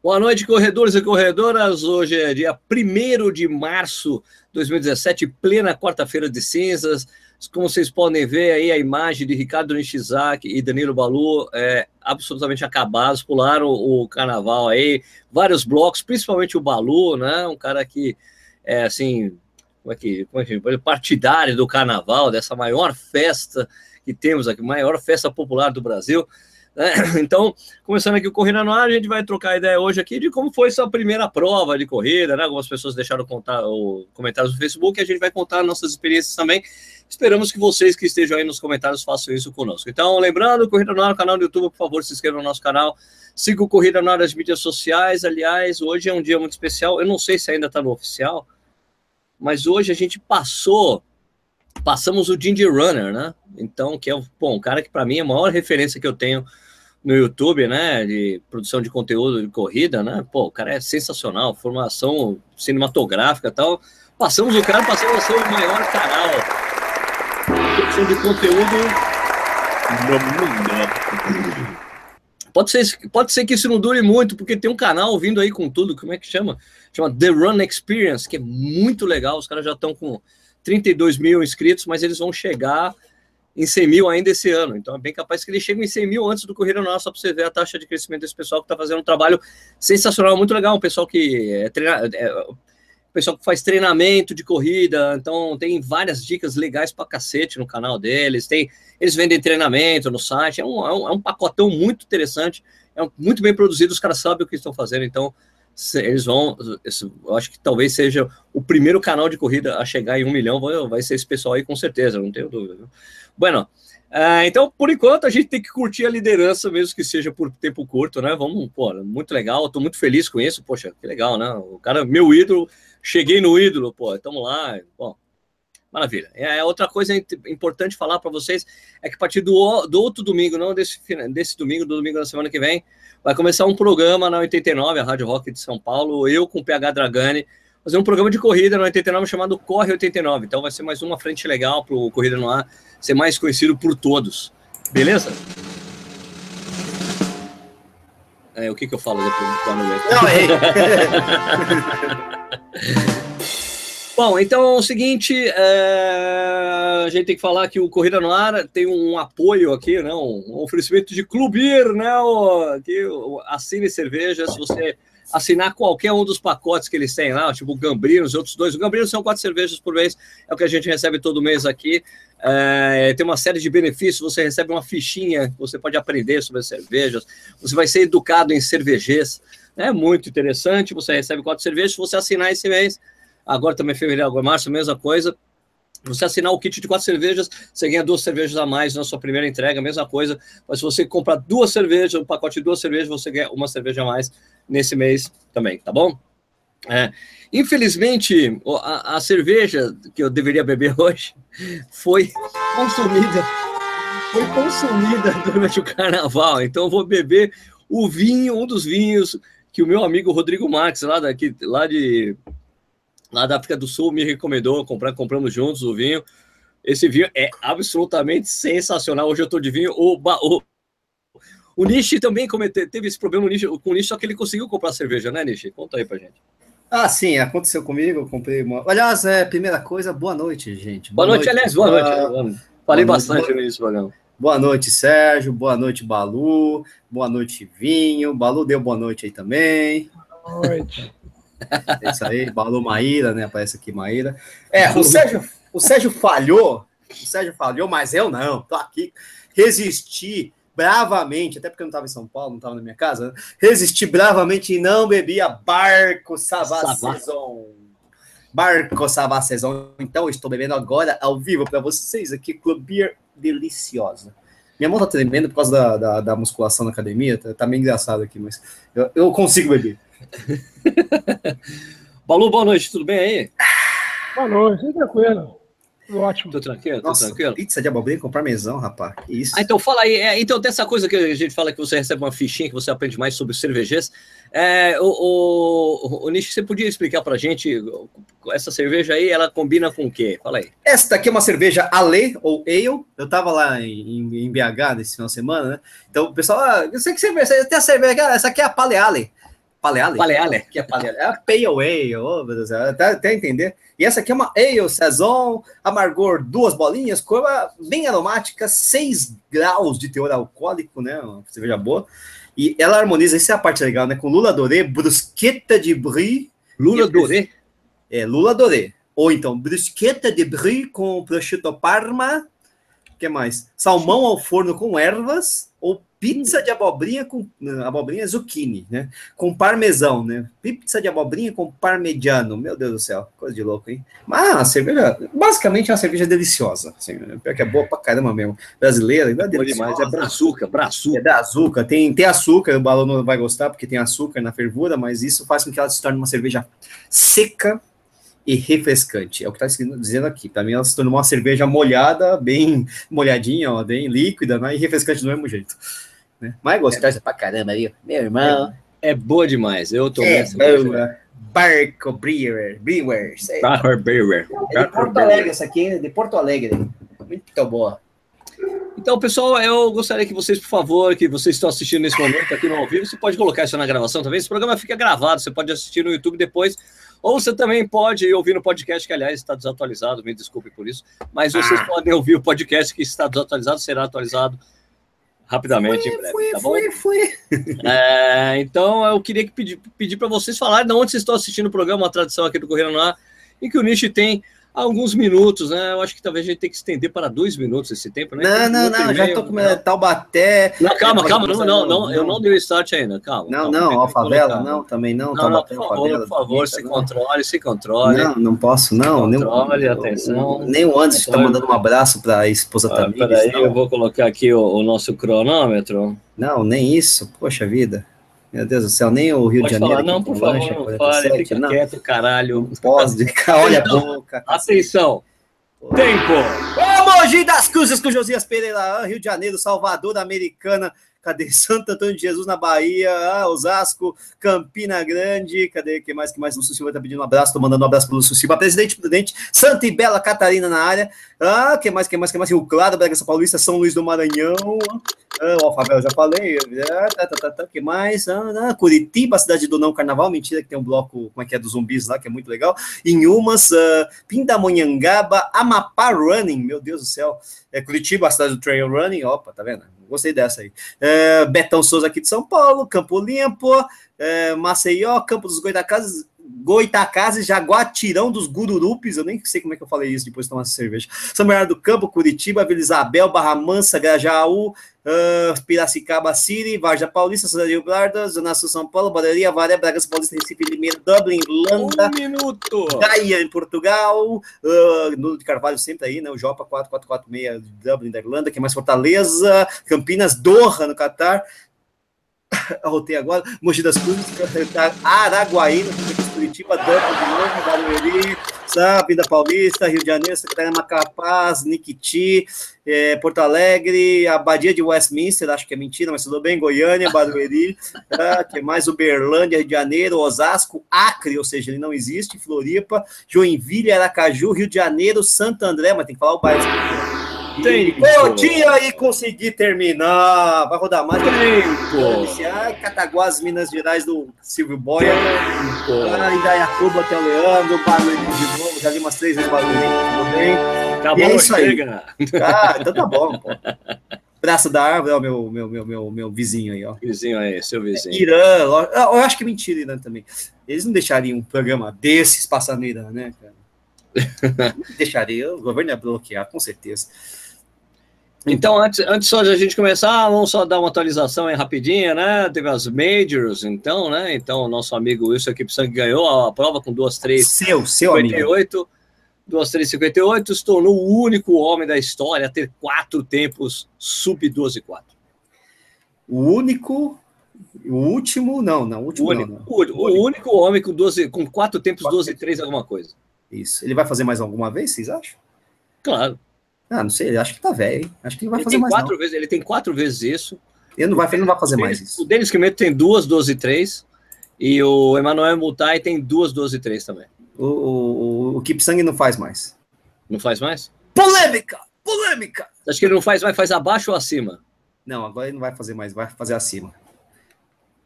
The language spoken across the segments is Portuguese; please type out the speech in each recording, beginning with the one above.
Boa noite, corredores e corredoras. Hoje é dia 1 de março de 2017, plena quarta-feira de cinzas. Como vocês podem ver aí, a imagem de Ricardo Nishizaki e Danilo Balu é, absolutamente acabados, pularam o carnaval aí, vários blocos, principalmente o Balu, né? Um cara que é assim, como é que, como é que partidário do carnaval, dessa maior festa que temos aqui, maior festa popular do Brasil. Né? Então, começando aqui o Corrida no Ar, a gente vai trocar ideia hoje aqui de como foi sua primeira prova de corrida, né? Algumas pessoas deixaram contar o comentários no Facebook, a gente vai contar nossas experiências também. Esperamos que vocês que estejam aí nos comentários façam isso conosco. Então, lembrando, Corrida no Ar, canal do YouTube, por favor, se inscreva no nosso canal. Siga o Corrida no Ar nas mídias sociais. Aliás, hoje é um dia muito especial. Eu não sei se ainda está no oficial, mas hoje a gente passou passamos o Ginger Runner, né? Então, que é bom, um cara que para mim é a maior referência que eu tenho no YouTube, né, de produção de conteúdo de corrida, né? Pô, o cara é sensacional, formação cinematográfica tal. Passamos o cara, passamos a ser o maior canal produção de conteúdo. Pode ser, pode ser que isso não dure muito, porque tem um canal vindo aí com tudo, como é que chama? Chama The Run Experience, que é muito legal, os caras já estão com 32 mil inscritos, mas eles vão chegar em 100 mil ainda esse ano. Então é bem capaz que eles cheguem em 100 mil antes do Corrida Nossa, só para você ver a taxa de crescimento desse pessoal que está fazendo um trabalho sensacional, muito legal. Um pessoal que é, é, pessoal que faz treinamento de corrida, então tem várias dicas legais para cacete no canal deles. Tem, eles vendem treinamento no site, é um, é um, é um pacotão muito interessante, é um, muito bem produzido, os caras sabem o que estão fazendo, então eles vão, eu acho que talvez seja o primeiro canal de corrida a chegar em um milhão, vai ser esse pessoal aí com certeza, não tenho dúvida. Bueno, uh, então por enquanto a gente tem que curtir a liderança, mesmo que seja por tempo curto, né? Vamos, pô, muito legal, tô muito feliz com isso, poxa, que legal, né? O cara, meu ídolo, cheguei no ídolo, pô, estamos lá, bom, Maravilha. É, outra coisa importante falar para vocês é que a partir do, do outro domingo, não desse, desse domingo, do domingo da semana que vem, vai começar um programa na 89, a Rádio Rock de São Paulo, eu com o PH Dragani, fazer um programa de corrida na 89 chamado Corre 89. Então vai ser mais uma frente legal para o Corrida no Ar ser mais conhecido por todos. Beleza? É, o que, que eu falo depois Não, é. Bom, então é o seguinte, é... a gente tem que falar que o Corrida no Ar tem um apoio aqui, né? um oferecimento de Clubir, né? O, que, assine cerveja, se você assinar qualquer um dos pacotes que eles têm lá, tipo o Gambrino, os outros dois. O Gambrino são quatro cervejas por mês, é o que a gente recebe todo mês aqui. É, tem uma série de benefícios, você recebe uma fichinha, você pode aprender sobre as cervejas, você vai ser educado em cervejês, é muito interessante, você recebe quatro cervejas, se você assinar esse mês, agora também fevereiro, agora março, mesma coisa, você assinar o kit de quatro cervejas, você ganha duas cervejas a mais na sua primeira entrega, mesma coisa. Mas se você comprar duas cervejas, um pacote de duas cervejas, você ganha uma cerveja a mais nesse mês também, tá bom? É, infelizmente, a, a, cerveja que eu deveria beber hoje foi consumida, foi consumida durante o carnaval. Então, eu vou beber o vinho, um dos vinhos que o meu amigo Rodrigo Marques, lá, daqui, lá de lá da África do Sul, me recomendou comprar, compramos juntos o vinho. Esse vinho é absolutamente sensacional. Hoje eu estou de vinho. O, o, o Nishi também teve esse problema com o Nishi, só que ele conseguiu comprar cerveja, né, Nishi? Conta aí pra gente. Ah, sim, aconteceu comigo. Eu comprei uma. Aliás, é, primeira coisa, boa noite, gente. Boa, boa noite, noite, aliás, boa noite. Falei boa bastante noite, nisso, Bagão. Boa noite, Sérgio. Boa noite, Balu. Boa noite, Vinho. Balu deu boa noite aí também. Boa noite. É isso aí, Balu Maíra, né? Aparece aqui Maíra. É, o Sérgio, o Sérgio falhou. O Sérgio falhou, mas eu não. Tô aqui. Resisti bravamente, até porque eu não estava em São Paulo, não estava na minha casa, né? resisti bravamente e não bebia Barco Savá Saison. Barco Savá Saison. Então, estou bebendo agora ao vivo para vocês aqui, Club Beer deliciosa. Minha mão tá tremendo por causa da, da, da musculação na academia, tá, tá, meio engraçado aqui, mas eu, eu consigo beber. Balu, boa noite, tudo bem aí? Boa noite, tranquilo. Ótimo. Tô tranquilo, tô Nossa, tranquilo. Pizza de abobrinha com parmesão, rapaz. Isso. Ah, então fala aí. É, então, dessa coisa que a gente fala que você recebe uma fichinha, que você aprende mais sobre cervejas. É, o, o, o Nish, você podia explicar pra gente essa cerveja aí, ela combina com o quê? Fala aí. Esta aqui é uma cerveja Ale ou Ale. Eu tava lá em, em BH nesse final de semana, né? Então o pessoal, ah, eu sei que cerveja, tem a cerveja, essa aqui é a Pale Ale. Paleale? Paleale. Que é Paleale? É a Pale Ale, oh, meu Deus, até, até entender. E essa aqui é uma Ale Saison, amargor duas bolinhas, cor bem aromática, 6 graus de teor alcoólico, né? Uma cerveja boa. E ela harmoniza, essa é a parte legal, né? Com Lula Doré, brusqueta de brie. Lula Doré? É, Lula Doré. Ou então, brusqueta de brie com prosciutto parma. O que mais? Salmão ao forno com ervas. Pizza de abobrinha com abobrinha zucchini, né? Com parmesão, né? Pizza de abobrinha com parmegiano. Meu Deus do céu, coisa de louco, hein? Mas a cerveja, basicamente é uma cerveja deliciosa, assim, né? pior que é boa pra caramba mesmo. Brasileira, não é demais, é pra açúcar, pra açúcar. É da açúcar, tem, tem açúcar, o balão não vai gostar porque tem açúcar na fervura, mas isso faz com que ela se torne uma cerveja seca e refrescante. É o que está dizendo aqui. Para mim, ela se tornou uma cerveja molhada, bem molhadinha, ó, bem líquida, né? E refrescante do mesmo jeito. Né? Mas gostosa é. pra caramba aí, meu irmão. É, é boa demais. Eu tô é boa. Barco Brewer, Brewer. Barco Brewer. É de Porto Alegre, essa aqui, de Porto Alegre. Muito boa. Então, pessoal, eu gostaria que vocês, por favor, que vocês estão assistindo nesse momento aqui no ao vivo, você pode colocar isso na gravação também. Esse programa fica gravado, você pode assistir no YouTube depois, ou você também pode ouvir no podcast, que aliás está desatualizado, me desculpe por isso, mas vocês ah. podem ouvir o podcast que está desatualizado, será atualizado rapidamente fui, em breve, fui, tá bom? Fui, fui. É, então eu queria que pedir, pedir para vocês falarem de onde vocês estão assistindo o programa, a tradição aqui do Correio no Ar, em que o Nishi tem alguns minutos, né? Eu acho que talvez a gente tenha que estender para dois minutos esse tempo, né? Não, não, não, já tô com né? Taubaté. Não, calma, calma, não, não, não, eu não dei o start ainda, calma. Não, calma, não, Alfavela, não, também não, não, Taubaté, não, por favor, por favor, se controle, se controle. Não, não posso, não. Controle, nem, atenção. Nem o Anderson está mandando um abraço para a esposa ah, Tamires. Peraí, eu vou colocar aqui o, o nosso cronômetro. Não, nem isso, poxa vida. Meu Deus do céu, nem o Rio Pode de Janeiro. Falar, não, por favor, não 47, fale, fica não. quieto, caralho. Não pode, olha a boca. Atenção, Tempo! Ô, Mogi das Cruzes com Josias Pereira, Rio de Janeiro, Salvador, Americana, cadê Santo Antônio de Jesus na Bahia, ah, Osasco, Campina Grande, cadê que mais que mais? Lúcio Silva tá pedindo um abraço, tô mandando um abraço pro Lúcio Silva, presidente prudente, Santa e Bela Catarina na área, ah, que mais, que mais, que mais? Rio Claro, Bragança Paulista, São Luís do Maranhão, ah, o Alfavel já falei, ah, tá, tá, tá, tá, que mais? Ah, Curitiba, cidade do não carnaval, mentira que tem um bloco, como é que é, dos zumbis lá, que é muito legal, Inhumas, uh, Pindamonhangaba, Amapá Running, meu Deus do céu, é Curitiba, a cidade do trail running, opa, tá vendo? Gostei dessa aí. É, Betão Souza aqui de São Paulo, Campo Limpo, é, Maceió, Campo dos Goitacazes, Goitacazes, Jaguatirão dos Gururupes, eu nem sei como é que eu falei isso depois de tomar essa cerveja. São Bernardo do Campo, Curitiba, Vila Isabel, Barra Mansa, Grajaú, uh, Piracicaba City, Varja Paulista, Cidade de Guarda, Zona Sul São Paulo, Baderia, Varé, Bragança Paulista, Recife, Limeira, Dublin, Irlanda. Um minuto! Gaia, em Portugal, uh, Nuno de Carvalho sempre aí, né? O Jopa 4446 de Dublin, da Irlanda, que é mais Fortaleza, Campinas, Doha, no Catar. Arrotei agora, Mogi das Cruzes, Araguaína, Curitiba, Dublin, de novo, Barueri, Sapinda Paulista, Rio de Janeiro, Secretaria Macapaz, Niquiti, é, Porto Alegre, Abadia de Westminster, acho que é mentira, mas tudo bem, Goiânia, Barueri, tá, que mais Uberlândia, Rio de Janeiro, Osasco, Acre, ou seja, ele não existe, Floripa, Joinville, Aracaju, Rio de Janeiro, Santo André, mas tem que falar o bairro. Tempo. Tinha e consegui terminar. Vai rodar mais. Tempo. Cataguás, Minas Gerais, do Silvio Boia. Ah, Indaiatuba, até o Leandro. Barulho de novo. Já vi umas três vezes barulho. Tudo bem? Acabou, é isso chega. aí. Ah, então tá bom, pô. Braço da árvore, ó, meu, meu, meu, meu, meu vizinho aí, ó. Vizinho aí, seu vizinho. É, Irã, eu acho que é mentira, Irã também. Eles não deixariam um programa desses passar no Irã, né, cara? Deixaria, o governo ia bloquear, com certeza. Então, antes, antes só de a gente começar, vamos só dar uma atualização aí rapidinha, né? Teve as Majors, então, né? Então, o nosso amigo Wilson aqui Sangue ganhou a prova com duas, três, seu, seu 58, amigo. duas, três, 58, se tornou o único homem da história a ter quatro tempos sub 12 4. O único, o último, não, não, o último o único, não, não. O, o, o, único homem com 12, com quatro tempos, quatro 12 3 alguma coisa. Isso. Ele vai fazer mais alguma vez, vocês acham? Claro. Ah, não sei, acho que tá velho. Acho que ele vai ele fazer mais. Quatro não. vezes, ele tem quatro vezes isso. Ele não vai, ele não vai fazer o mais Denis, isso. O Denis Quimeto tem duas 12 e 3. E o Emanuel Mutai tem duas 12 e 3 também. O, o, o Keep Sang não faz mais. Não faz mais? Polêmica! Polêmica! Acho que ele não faz mais, faz abaixo ou acima? Não, agora ele não vai fazer mais, vai fazer acima.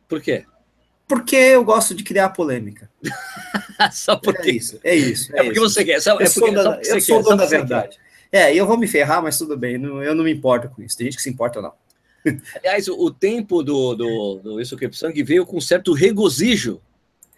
Por quê? Porque eu gosto de criar polêmica. Só porque... É isso, é isso. É, é porque isso. você quer. Só, é porque, da, eu sou dono da verdade. É, eu vou me ferrar, mas tudo bem, não, eu não me importo com isso. Tem gente que se importa não. Aliás, o, o tempo do, do, do Isso que Sangue veio com certo regozijo.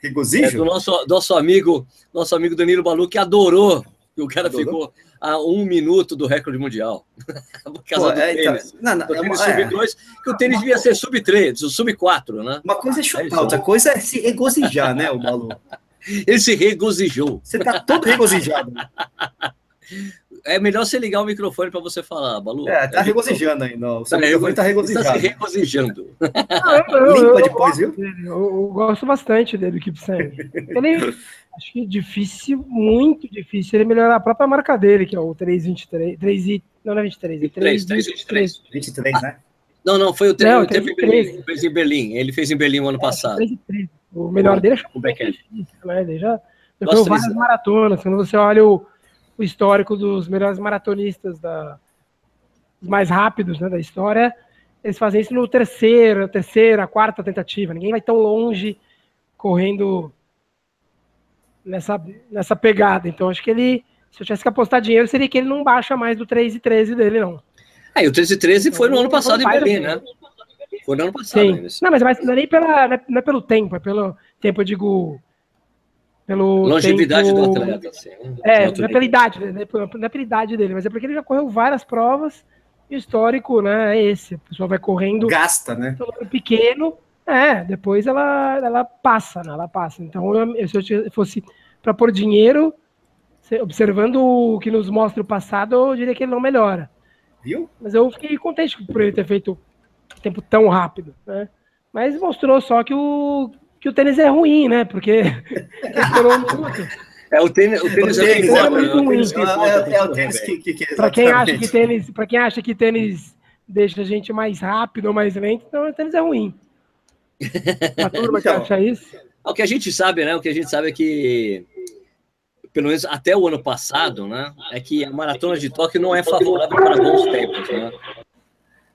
Regozijo? É, do nosso, nosso amigo, nosso amigo Danilo Balu, que adorou que o cara adorou? ficou a um minuto do recorde mundial. Por causa Pô, do é, tênis. Então, não, não, do tênis é, sub-2, que o tênis devia ser sub-3, o sub-4, né? Uma coisa é chutar, é outra coisa é se regozijar, né, o Balu? Ele se regozijou. Você tá todo regozijado. É melhor você ligar o microfone para você falar, Balu. É, tá regozijando ainda. O seu é, microfone tá regozijando. Tá se regozijando. Ah, eu, eu, Limpa depois, viu? Eu, eu, gosto bastante dele, Keep Sand. Ele, acho que é difícil, muito difícil ele melhorar a própria marca dele, que é o 323. 3 e, não, não é 23, é 3, 3, 23. 23, né? Não, não, foi o 3, não, 3, 3, Ele fez em Berlim. Ele fez em Berlim o ano é, passado. 3 3. O melhor dele é o backhand. Né? Ele já, já foi várias maratonas. Quando você olha o o histórico dos melhores maratonistas, da, os mais rápidos né, da história, eles fazem isso no terceiro, terceira, quarta tentativa. Ninguém vai tão longe correndo nessa, nessa pegada. Então, acho que ele, se eu tivesse que apostar dinheiro, seria que ele não baixa mais do 3 e 13 dele, não. É, e o 13 e 13 foi no ano passado em Berlim, né? Foi no ano passado. Sim. Não, mas, mas não é nem pela, não é pelo tempo, é pelo tempo, eu digo, pelo Longevidade tempo... do atleta. Assim, é, não é pela idade, né? não é pela idade dele, mas é porque ele já correu várias provas e o histórico, né, é esse. A pessoa vai correndo. Gasta, né? Pequeno, é, depois ela, ela passa, né? Ela passa. Então, eu, se eu fosse para pôr dinheiro, observando o que nos mostra o passado, eu diria que ele não melhora. Viu? Mas eu fiquei contente por ele ter feito tempo tão rápido, né? Mas mostrou só que o, que o tênis é ruim, né? Porque. É o tênis, o tênis, o é, tênis é, muito ruim. É, é, o tênis que, que, que para quem acha que tênis, para quem acha que tênis deixa a gente mais rápido ou mais lento, então o tênis é ruim. A turma então, que acha isso. O que a gente sabe, né? O que a gente sabe é que pelo menos até o ano passado, né? É que a maratona de Tóquio não é favorável para bons tempos, né?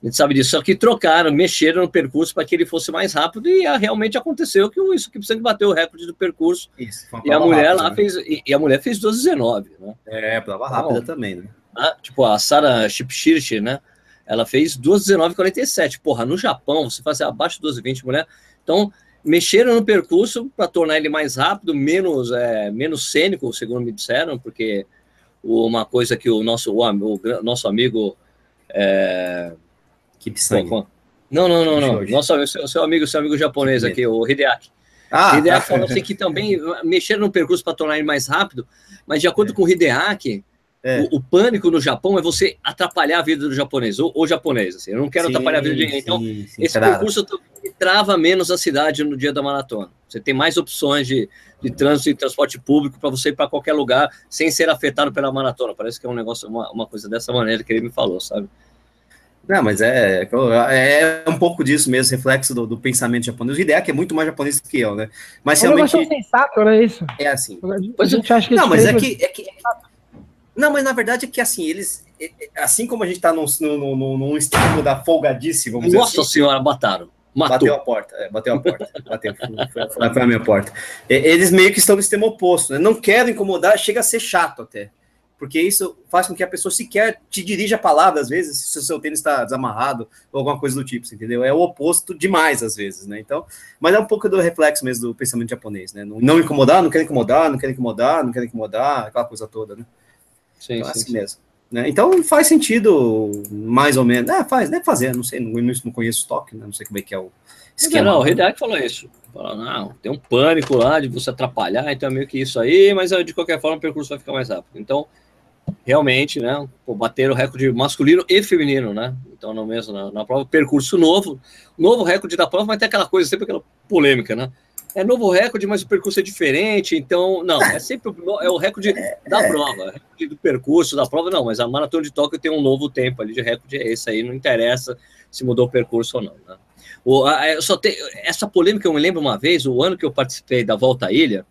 A gente sabe disso, só que trocaram, mexeram no percurso para que ele fosse mais rápido e realmente aconteceu que o isso que precisa bateu o recorde do percurso. Isso, e a mulher rápida, lá né? fez e, e, a mulher fez 12:19, né? É, prova rápida então, também, né? Ah, tipo a Sara Shipshirch, né? Ela fez 12:19:47. Porra, no Japão você fazer abaixo de 12:20, mulher. Então, mexeram no percurso para tornar ele mais rápido, menos é, menos cênico, segundo me disseram, porque uma coisa que o nosso o, o nosso amigo é, Kipsang. Não, não, não, não. Nosso, seu, seu amigo, seu amigo japonês aqui, o Hideaki. Ah, Hideaki tá. falou assim que também mexeram no percurso para tornar ele mais rápido, mas de acordo é. com o Hideaki, é. o, o, pânico no Japão é você atrapalhar a vida do japonês, ou, ou japonês, assim. Eu não quero sim, atrapalhar a vida de ninguém. Então, sim, esse percurso trava menos a cidade no dia da maratona. Você tem mais opções de, de trânsito e transporte público para você ir para qualquer lugar sem ser afetado pela maratona. Parece que é um negócio, uma, uma coisa dessa maneira que ele me falou, sabe? Não, mas é, é, é um pouco disso mesmo, reflexo do, do pensamento japonês. O ideia é que é muito mais japonês que eu, né? Mas é realmente. É sensato, né? Isso. É assim. A gente acha que não, mas é que, é que. Não, mas na verdade é que assim, eles. É, é, assim como a gente está num, num, num, num estímulo da folgadice, vamos Nossa dizer assim. senhora, mataram. Matou. Bateu a porta, é, bateu a porta. bateu, foi, foi, foi, a minha porta. Eles meio que estão no sistema oposto, né? Não querem incomodar, chega a ser chato até porque isso faz com que a pessoa sequer te dirija a palavra, às vezes, se o seu tênis está desamarrado ou alguma coisa do tipo, entendeu? É o oposto demais, às vezes, né? Então, mas é um pouco do reflexo mesmo do pensamento japonês, né? Não, não incomodar, não quer incomodar, não quer incomodar, não quer incomodar, aquela coisa toda, né? Sim, então, é sim, assim sim. mesmo. Né? Então faz sentido, mais ou menos. É, faz, deve fazer, não sei, não, não conheço o toque, né? não sei como é que é o esquema. Não, o Hideaki falou isso. Falou, não, tem um pânico lá de você atrapalhar, então é meio que isso aí, mas de qualquer forma o percurso vai ficar mais rápido. Então, realmente, né, pô, bateram o recorde masculino e feminino, né? Então, no mesmo, na, na, prova, percurso novo, novo recorde da prova, mas tem aquela coisa, sempre aquela polêmica, né? É novo recorde, mas o percurso é diferente, então, não, é sempre o, é o recorde da prova, é recorde do percurso da prova, não, mas a Maratona de Tóquio tem um novo tempo ali de recorde, é esse aí, não interessa se mudou o percurso ou não, né? O, a, só tem, essa polêmica eu me lembro uma vez, o ano que eu participei da Volta à Ilha,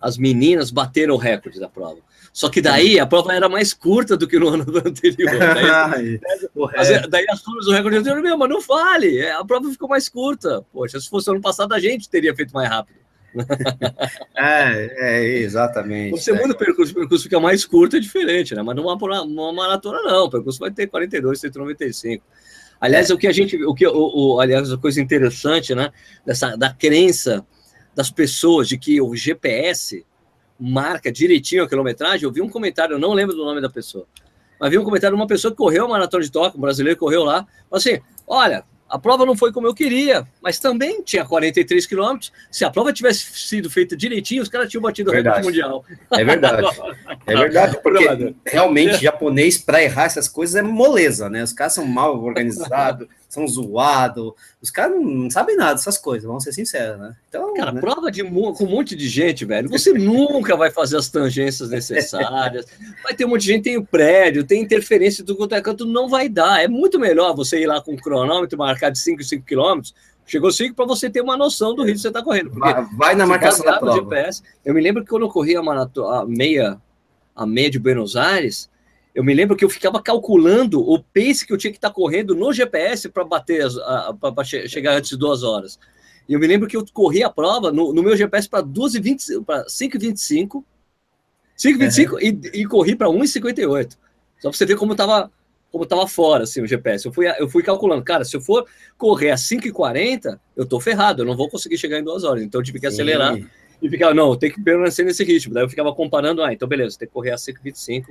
as meninas bateram o recorde da prova. Só que daí a prova era mais curta do que no ano anterior. Daí, daí, daí as turmas do recorde anterior, meu, mas não fale, é, a prova ficou mais curta. Poxa, se fosse ano passado, a gente teria feito mais rápido. É, é exatamente. Você é. muda o percurso, o percurso fica mais curto, é diferente, né? Mas numa, numa maratona, não. O percurso vai ter 42, 195. Aliás, é. o que a gente, o que, o, o, aliás, a coisa interessante, né, dessa da crença das pessoas de que o GPS marca direitinho a quilometragem, eu vi um comentário, eu não lembro do nome da pessoa, mas vi um comentário de uma pessoa que correu a maratona de Tóquio, um brasileiro correu lá, assim, olha, a prova não foi como eu queria, mas também tinha 43 quilômetros. Se a prova tivesse sido feita direitinho, os caras tinham batido o recorde mundial. É verdade. É verdade, porque realmente japonês, para errar essas coisas, é moleza, né? Os caras são mal organizados, são zoados, os caras não, não, sabem nada dessas coisas, vamos ser sinceros, né? Então, cara, né? prova de com um monte de gente, velho, você nunca vai fazer as tangências necessárias, vai ter um monte de gente, tem o prédio, tem interferência do quanto é canto, não vai dar. É muito melhor você ir lá com o cronômetro, marcar de 5 em 5 quilômetros, Chegou 5 para você ter uma noção do ritmo que você está correndo. Vai, vai, na marcação da prova. GPS, eu me lembro que quando eu corri a, a meia a meia de Buenos Aires, eu me lembro que eu ficava calculando o pace que eu tinha que estar tá correndo no GPS para bater, para chegar antes de duas horas. E eu me lembro que eu corri a prova no, no meu GPS para 5,25, 5,25 uhum. e, e corri para 1,58. Só para você ver como estava como tava fora assim, o GPS. Eu fui, eu fui calculando, cara, se eu for correr a 5,40, eu tô ferrado, eu não vou conseguir chegar em duas horas. Então eu tive que Sim. acelerar e ficava, não, tem que permanecer nesse ritmo. Daí eu ficava comparando, ah, então beleza, tem que correr a 5,25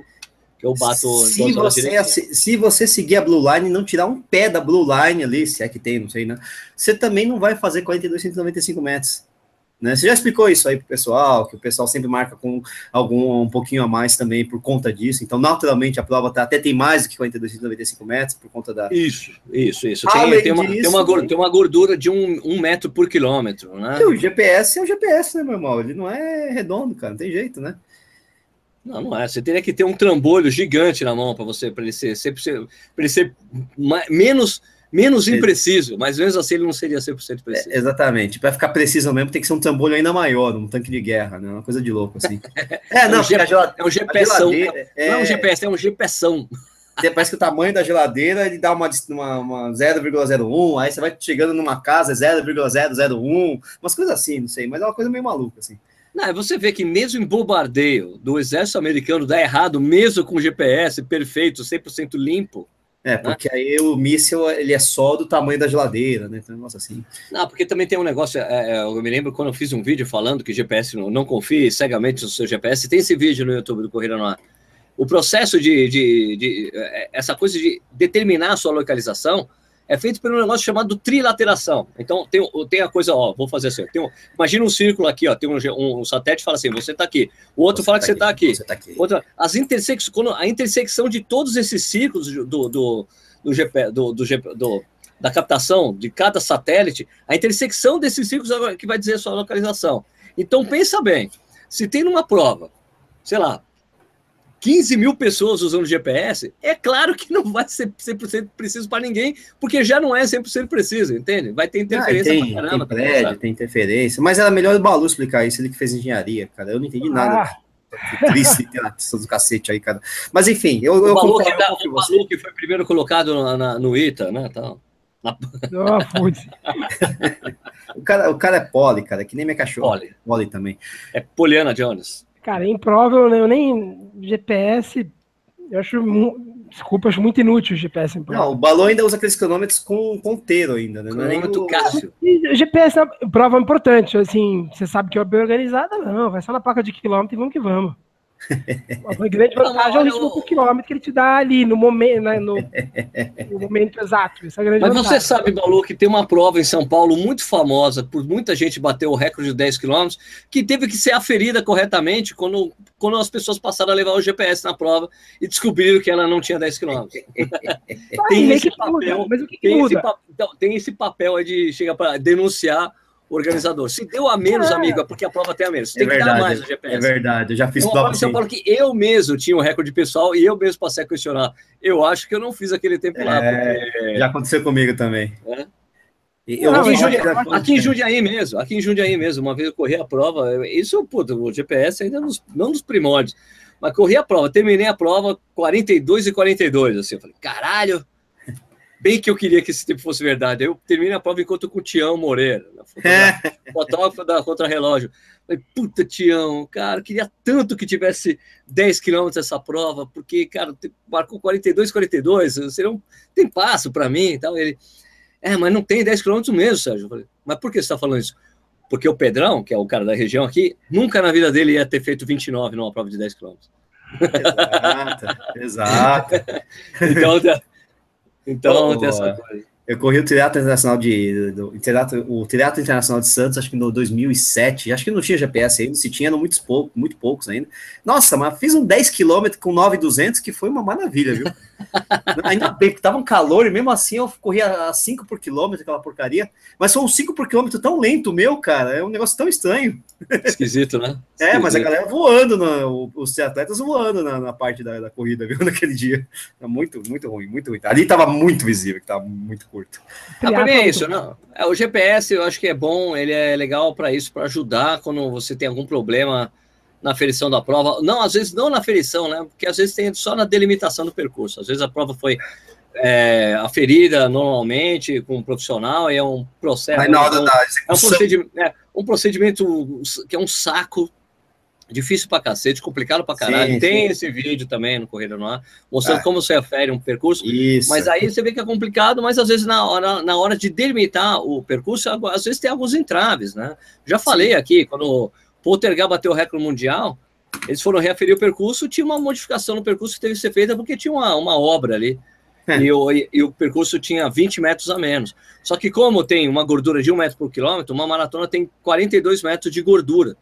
que eu bato. Se você, se você seguir a Blue Line e não tirar um pé da Blue Line ali, se é que tem, não sei, né? Você também não vai fazer 42, 195 metros. Né? Você já explicou isso aí pro pessoal, que o pessoal sempre marca com algum um pouquinho a mais também por conta disso. Então, naturalmente, a prova tá, até tem mais do que 42, 195 metros por conta da. Isso, isso, isso. Tem, tem, uma, disso, tem, uma, gordura, tem uma gordura de um, um metro por quilômetro, né? O GPS é o GPS, né, meu irmão? Ele não é redondo, cara, não tem jeito, né? Não, não é. Você teria que ter um trambolho gigante na mão para você, para ele ser, ser, ele ser mais, menos, menos impreciso, mas mesmo assim ele não seria 100% preciso. É, exatamente. Para ficar preciso mesmo, tem que ser um trambolho ainda maior, um tanque de guerra, né? Uma coisa de louco, assim. é, não, é um, G, é um GPS. Não é um GPS, é um GPS. Parece que o tamanho da geladeira ele dá uma, uma, uma 0,01, aí você vai chegando numa casa, é 0,001, umas coisas assim, não sei, mas é uma coisa meio maluca, assim. Não, você vê que mesmo em bombardeio do exército americano dá errado, mesmo com GPS perfeito, 100% limpo. É, né? porque né? aí o míssil ele é só do tamanho da geladeira, né? Então, nossa, assim. Não, porque também tem um negócio. É, é eu me lembro quando eu fiz um vídeo falando que GPS não, não confie cegamente no seu GPS. Tem esse vídeo no YouTube do Corrida no Ar. O processo de, de, de, é, essa coisa de determinar a sua localização é feito por um negócio chamado trilateração. Então, tem, tem a coisa, ó, vou fazer assim, um, imagina um círculo aqui, ó, tem um, um, um satélite fala assim, você está aqui, o outro você fala tá que tá aqui, você está aqui. Outra, as intersecções, quando a intersecção de todos esses círculos do, do, do, GP, do, do, do, da captação de cada satélite, a intersecção desses círculos é que vai dizer a sua localização. Então, pensa bem, se tem numa prova, sei lá, 15 mil pessoas usando GPS, é claro que não vai ser 100% preciso para ninguém, porque já não é 100% preciso, entende? Vai ter interferência ah, tem, caramba, Tem prédio, tem interferência, mas era melhor o Balu explicar isso, ele que fez engenharia, cara, eu não entendi nada. Ah. Triste do cacete aí, cara. Mas enfim, eu, o eu Balu que, dá, o Balu que foi primeiro colocado no, na, no ITA, né? Então, na... o, cara, o cara é poli, cara, que nem minha cachorro. Poli. Poli também. É Poliana Jones. Cara, é improvável, né? eu nem GPS, eu acho, desculpa, acho muito inútil o GPS. Não, o balão ainda usa aqueles cronômetros com ponteiro ainda, né? Não é nem o Cássio. GPS é prova importante, assim, você sabe que é bem organizada, não, vai só na placa de quilômetro e vamos que vamos. Uma grande vantagem é o ritmo por quilômetro que ele te dá ali no momento, né, no, no, momento exato. Essa é Mas vantagem. você sabe, Balu, que tem uma prova em São Paulo muito famosa, por muita gente bateu o recorde de 10 quilômetros, que teve que ser aferida corretamente quando, quando as pessoas passaram a levar o GPS na prova e descobriram que ela não tinha 10 quilômetros. tem, esse papel, tem, esse, então, tem esse papel aí de chegar para denunciar organizador. Se deu a menos, é. amigo, é porque a prova tem a menos. Você tem é que dar mais no GPS. É verdade, eu já fiz prova assim. São Paulo que eu mesmo tinha um recorde pessoal e eu mesmo passei a questionar. Eu acho que eu não fiz aquele tempo é, lá. Porque... Já aconteceu comigo também. É? Eu não, aqui, em Jundiaí, aqui em Jundiaí mesmo, aqui em Jundiaí mesmo, uma vez eu corri a prova, isso, puta, o GPS ainda nos, não nos primórdios, mas corri a prova, terminei a prova 42 e 42, assim, eu falei, caralho, bem que eu queria que esse tempo fosse verdade. Eu terminei a prova enquanto com o Tião Moreira, fotógrafo da Contra-Relógio. Falei, puta, Tião, cara, queria tanto que tivesse 10 quilômetros essa prova, porque, cara, marcou 42, 42, seria um, tem passo para mim e tal. Ele, é, mas não tem 10 quilômetros mesmo, Sérgio. Falei, mas por que você está falando isso? Porque o Pedrão, que é o cara da região aqui, nunca na vida dele ia ter feito 29 numa prova de 10 quilômetros. Exato, exato. então, então tem essa coisa. Eu corri o Triatlo Internacional de. Do, o Triatlo Internacional de Santos, acho que no 2007. Acho que não tinha GPS ainda, se tinha, eram muitos poucos, muito poucos ainda. Nossa, mas fiz um 10 km com 9,200 que foi uma maravilha, viu? Ainda bem, porque tava um calor e mesmo assim eu corria a 5 por quilômetro, aquela porcaria. Mas foi um 5 por quilômetro tão lento meu, cara. É um negócio tão estranho. Esquisito, né? Esquisito. É, mas a galera voando, na, os atletas voando na, na parte da, da, corrida, viu? Naquele dia. É muito, muito ruim, muito ruim. Ali tava muito visível, que tava muito curto. Ah, para mim é isso, não. É, o GPS eu acho que é bom, ele é legal para isso, para ajudar quando você tem algum problema na aferição da prova. Não, às vezes não na aferição, né? Porque às vezes tem só na delimitação do percurso. Às vezes a prova foi é, aferida normalmente com um profissional e é um processo. Aí na hora da é um, procedimento, é, um procedimento que é um saco difícil pra cacete, complicado pra caralho. Sim, Tem sim. esse vídeo também no Corrida no Ar, mostrando ah, como você afere um percurso. Isso. Mas aí você vê que é complicado, mas às vezes na hora, na hora de delimitar o percurso, às vezes tem alguns entraves, né? Já falei sim. aqui, quando Poltergar bateu o recorde mundial, eles foram reaferir o percurso, tinha uma modificação no percurso que teve que ser feita porque tinha uma, uma obra ali. É. E, o, e, o percurso tinha 20 metros a menos. Só que, como tem uma gordura de 1 metro por quilômetro, uma maratona tem 42 metros de gordura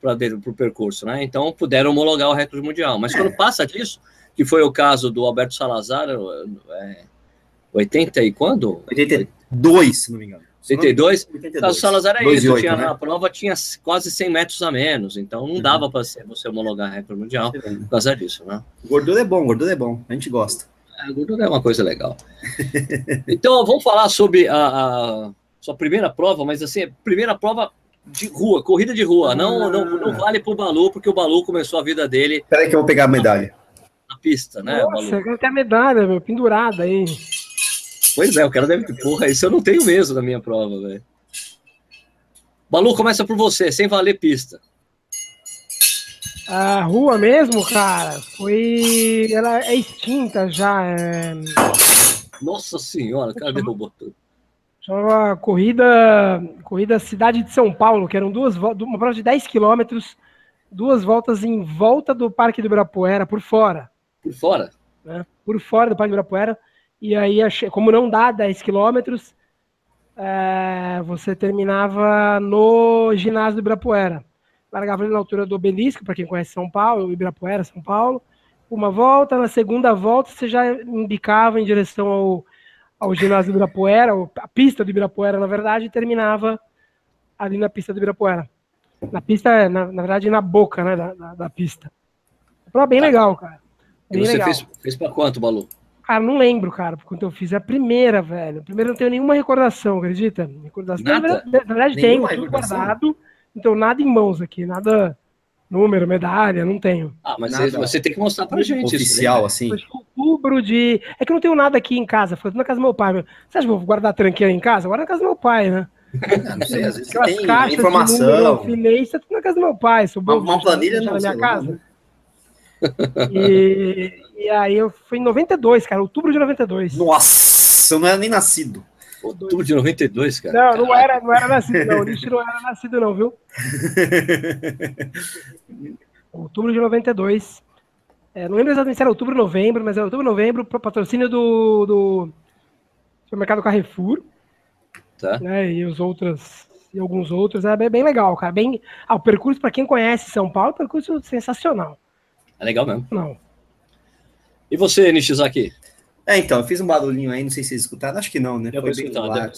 para o percurso, né? Então puderam homologar o recorde mundial. Mas quando passa disso, que foi o caso do Alberto Salazar, é, 80 e quando? 82, se não me engano. 82? 82. O Salazar é 28, isso, tinha, né? na prova tinha quase 100 metros a menos, então não uhum. dava para você homologar recorde mundial por causa disso, né? Gordura é bom, gordura é bom, a gente gosta. A é, gordura é uma coisa legal. então, vamos falar sobre a, a sua primeira prova, mas assim, primeira prova de rua, corrida de rua. Não, não, não ah. vale pro Balu, porque o Balu começou a vida dele. Peraí que eu vou pegar a medalha. Na pista, né, Nossa, Balu? eu quero a medalha, meu, pendurada aí. Pois é, o cara deve ter. Porra, isso eu não tenho mesmo na minha prova, velho. Balu, começa por você, sem valer pista. A rua mesmo, cara, foi. Ela é extinta já. É... Nossa senhora, o cara derrubou tudo. Chamava Corrida, Corrida Cidade de São Paulo, que eram duas uma prova de 10 quilômetros, duas voltas em volta do Parque do Ibirapuera, por fora. Por fora? Né? Por fora do Parque do Ibirapuera. E aí, como não dá 10 quilômetros, é, você terminava no ginásio do Ibirapuera. Largava ali na altura do Obelisco, para quem conhece São Paulo, Ibirapuera, São Paulo. Uma volta, na segunda volta você já indicava em direção ao ao ginásio do Ibirapuera, a pista do Ibirapuera, na verdade, terminava ali na pista do Ibirapuera. Na pista, na, na verdade, na boca né, da, da, da pista. Prova bem tá. legal, cara. Bem e você legal. fez, fez pra quanto, Balu? Cara, não lembro, cara, quanto eu fiz. É a primeira, velho. A primeira não tenho nenhuma recordação, acredita? Recordação. Nada? Na verdade, tenho, tudo guardado. Então, nada em mãos aqui, nada número, medalha, não tenho. Ah, mas nada. você tem que mostrar pra gente. Oficial, isso, assim. Outubro de. É que eu não tenho nada aqui em casa, foi tudo na casa do meu pai. Meu. Você acha que eu vou guardar tranqueira em casa? Guarda na casa do meu pai, né? Não, não sei, às vezes tem informação. De número, tá tudo na casa do meu pai. Sou uma, uma planilha na minha casa. E, e, aí eu fui em 92, cara, outubro de 92. Nossa, eu não era nem nascido. Outubro de 92, cara. Não, não era, não era nascido, não. O Nish não era nascido, não, viu? outubro de 92. É, não lembro exatamente se era outubro ou novembro, mas é outubro ou novembro, patrocínio do, do supermercado Carrefour. Tá. Né, e os outros, e alguns outros. É bem, bem legal, cara. Bem, ah, o percurso, para quem conhece São Paulo, é um percurso sensacional. É legal mesmo. Não. E você, Nishizaki? É, então, eu fiz um barulhinho aí, não sei se vocês escutaram, acho que não, né? Foi bem,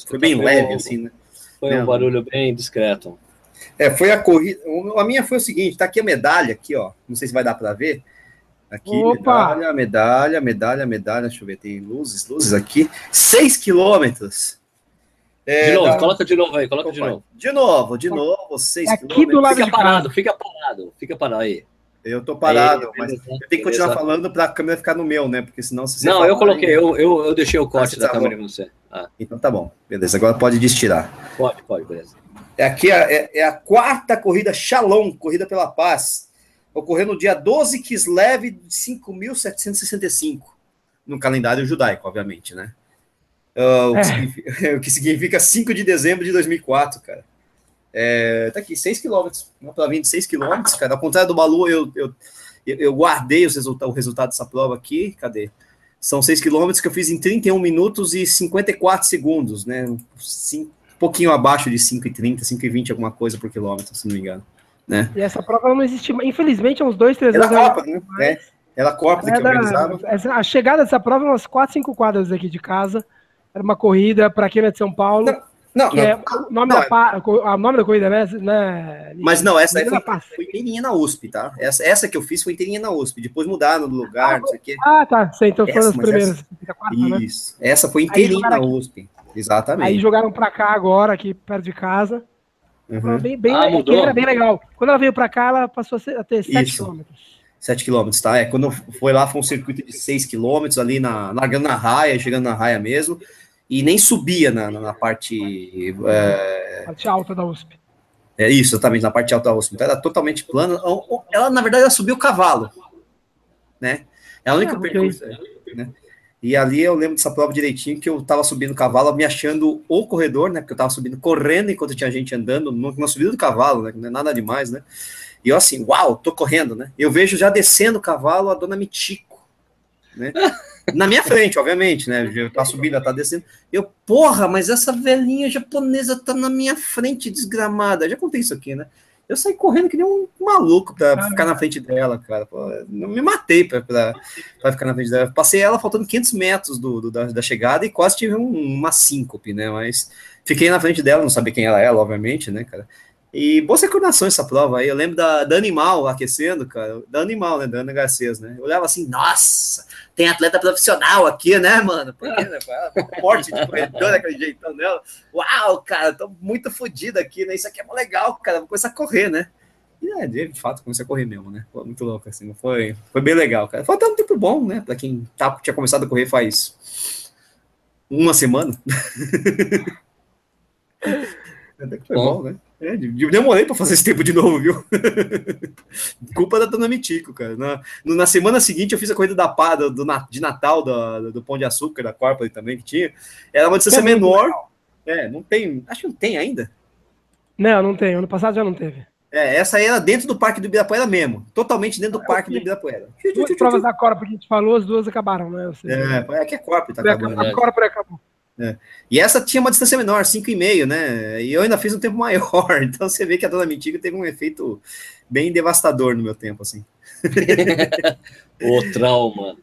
foi bem leve, assim, né? Foi um barulho bem discreto. É, foi a corrida. A minha foi o seguinte: tá aqui a medalha, aqui, ó. Não sei se vai dar para ver. Aqui, Opa! medalha, medalha, medalha, medalha. Deixa eu ver, tem luzes, luzes aqui. Seis quilômetros. É, de novo, da... coloca de novo aí, coloca Opa, de novo. De novo, de novo, seis é Aqui do lado fica parado, fica parado, fica parado aí. Eu tô parado, aí, mas beleza, eu tenho que continuar beleza. falando para a câmera ficar no meu, né? Porque senão se Não, eu coloquei, aí... eu, eu, eu deixei o corte ah, da tá câmera em você. Ah. Então tá bom, beleza. Agora pode destilar. Pode, pode, beleza. É aqui a, é, é, a quarta corrida Shalom, corrida pela paz, ocorreu no dia 12 Kislev de 5.765, no calendário judaico, obviamente, né? Uh, o, que é. o, que significa 5 de dezembro de 2004, cara. É, tá aqui, 6 quilômetros, uma prova de 6 quilômetros, cara. Ao contrário do Balu, eu, eu, eu guardei os resulta o resultado dessa prova aqui, cadê? São 6 quilômetros que eu fiz em 31 minutos e 54 segundos, né? Um pouquinho abaixo de 5,30, 5,20, alguma coisa por quilômetro, se não me engano. Né? E essa prova não existe, infelizmente, há uns dois, três anos. Ela Copa, né? É, ela Copa que organizava. A chegada dessa prova, umas 4, 5 quadras aqui de casa. Era uma corrida, para quem é de São Paulo. Não não, que não, é, o, nome não, da, o nome da corrida, né? né mas não, essa aí foi, foi inteirinha na USP, tá? Essa, essa que eu fiz foi inteirinha na USP. Depois mudaram do lugar, ah, não sei o quê. Ah, tá. Sei, então foram as primeiras. Essa, né? isso. Né? Essa foi inteirinha na USP. Exatamente. Aí jogaram pra cá agora, aqui perto de casa. Uhum. Bem, bem, ah, mudou. era bem legal. Quando ela veio pra cá, ela passou a ter 7 quilômetros. 7 quilômetros, tá? É, quando foi lá, foi um circuito de 6 quilômetros, ali na, largando na raia, chegando na raia mesmo e nem subia na, na parte. É... Parte alta da USP. É isso, exatamente, na parte alta da USP. Então era totalmente plana. Ela, na verdade, ela subiu o cavalo. Né? É a única ah, percurso. Okay. Né? E ali eu lembro dessa prova direitinho que eu tava subindo o cavalo, me achando o corredor, né? Porque eu tava subindo correndo enquanto tinha gente andando, na subida do cavalo, né? Não é nada demais, né? E eu assim, uau, tô correndo, né? Eu vejo já descendo o cavalo a dona Mitico, né? Na minha frente, obviamente, né? Tá subindo, tá descendo. Eu, porra, mas essa velhinha japonesa tá na minha frente, desgramada. Já contei isso aqui, né? Eu saí correndo que nem um maluco pra ah, ficar na frente dela, cara. Pô, não me matei pra, pra, pra, ficar na frente dela. Passei ela faltando 500 metros do, do da, da, chegada e quase tive um, uma síncope, né? Mas fiquei na frente dela, não sabia quem ela era, obviamente, né, cara? E boa recordação essa prova aí. Eu lembro da, da Animal aquecendo, cara. Da Animal, né? Da Ana Garcês, né? Eu olhava assim, nossa, tem atleta profissional aqui, né, mano? Porque, né? Forte de corredor, aquele jeitão dela. Uau, cara, tô muito fodido aqui, né? Isso aqui é legal, cara. Vou começar a correr, né? E é, de fato, comecei a correr mesmo, né? Foi muito louco, assim. Foi, foi bem legal, cara. Foi até um tempo bom, né? Pra quem tá, tinha começado a correr faz uma semana. até que foi bom, bom né? É, demorei para fazer esse tempo de novo, viu? Culpa da Dona Mitico, cara. Na, na semana seguinte eu fiz a corrida da pá do, do, de Natal do, do Pão de Açúcar, da Corpore também, que tinha. Era uma distância é menor. É, não tem. Acho que não tem ainda. Não, não tem. Ano passado já não teve. É, essa aí era dentro do Parque do Ibirapuera mesmo. Totalmente dentro do Parque do Ibirapuera. Duas provas da Corpore que a gente falou, as duas acabaram, né? É, é que é Corpore tá acabando. A Corpore acabou. É. E essa tinha uma distância menor, 5,5, né? E eu ainda fiz um tempo maior. Então você vê que a Dona Mitiga teve um efeito bem devastador no meu tempo, assim. o trauma.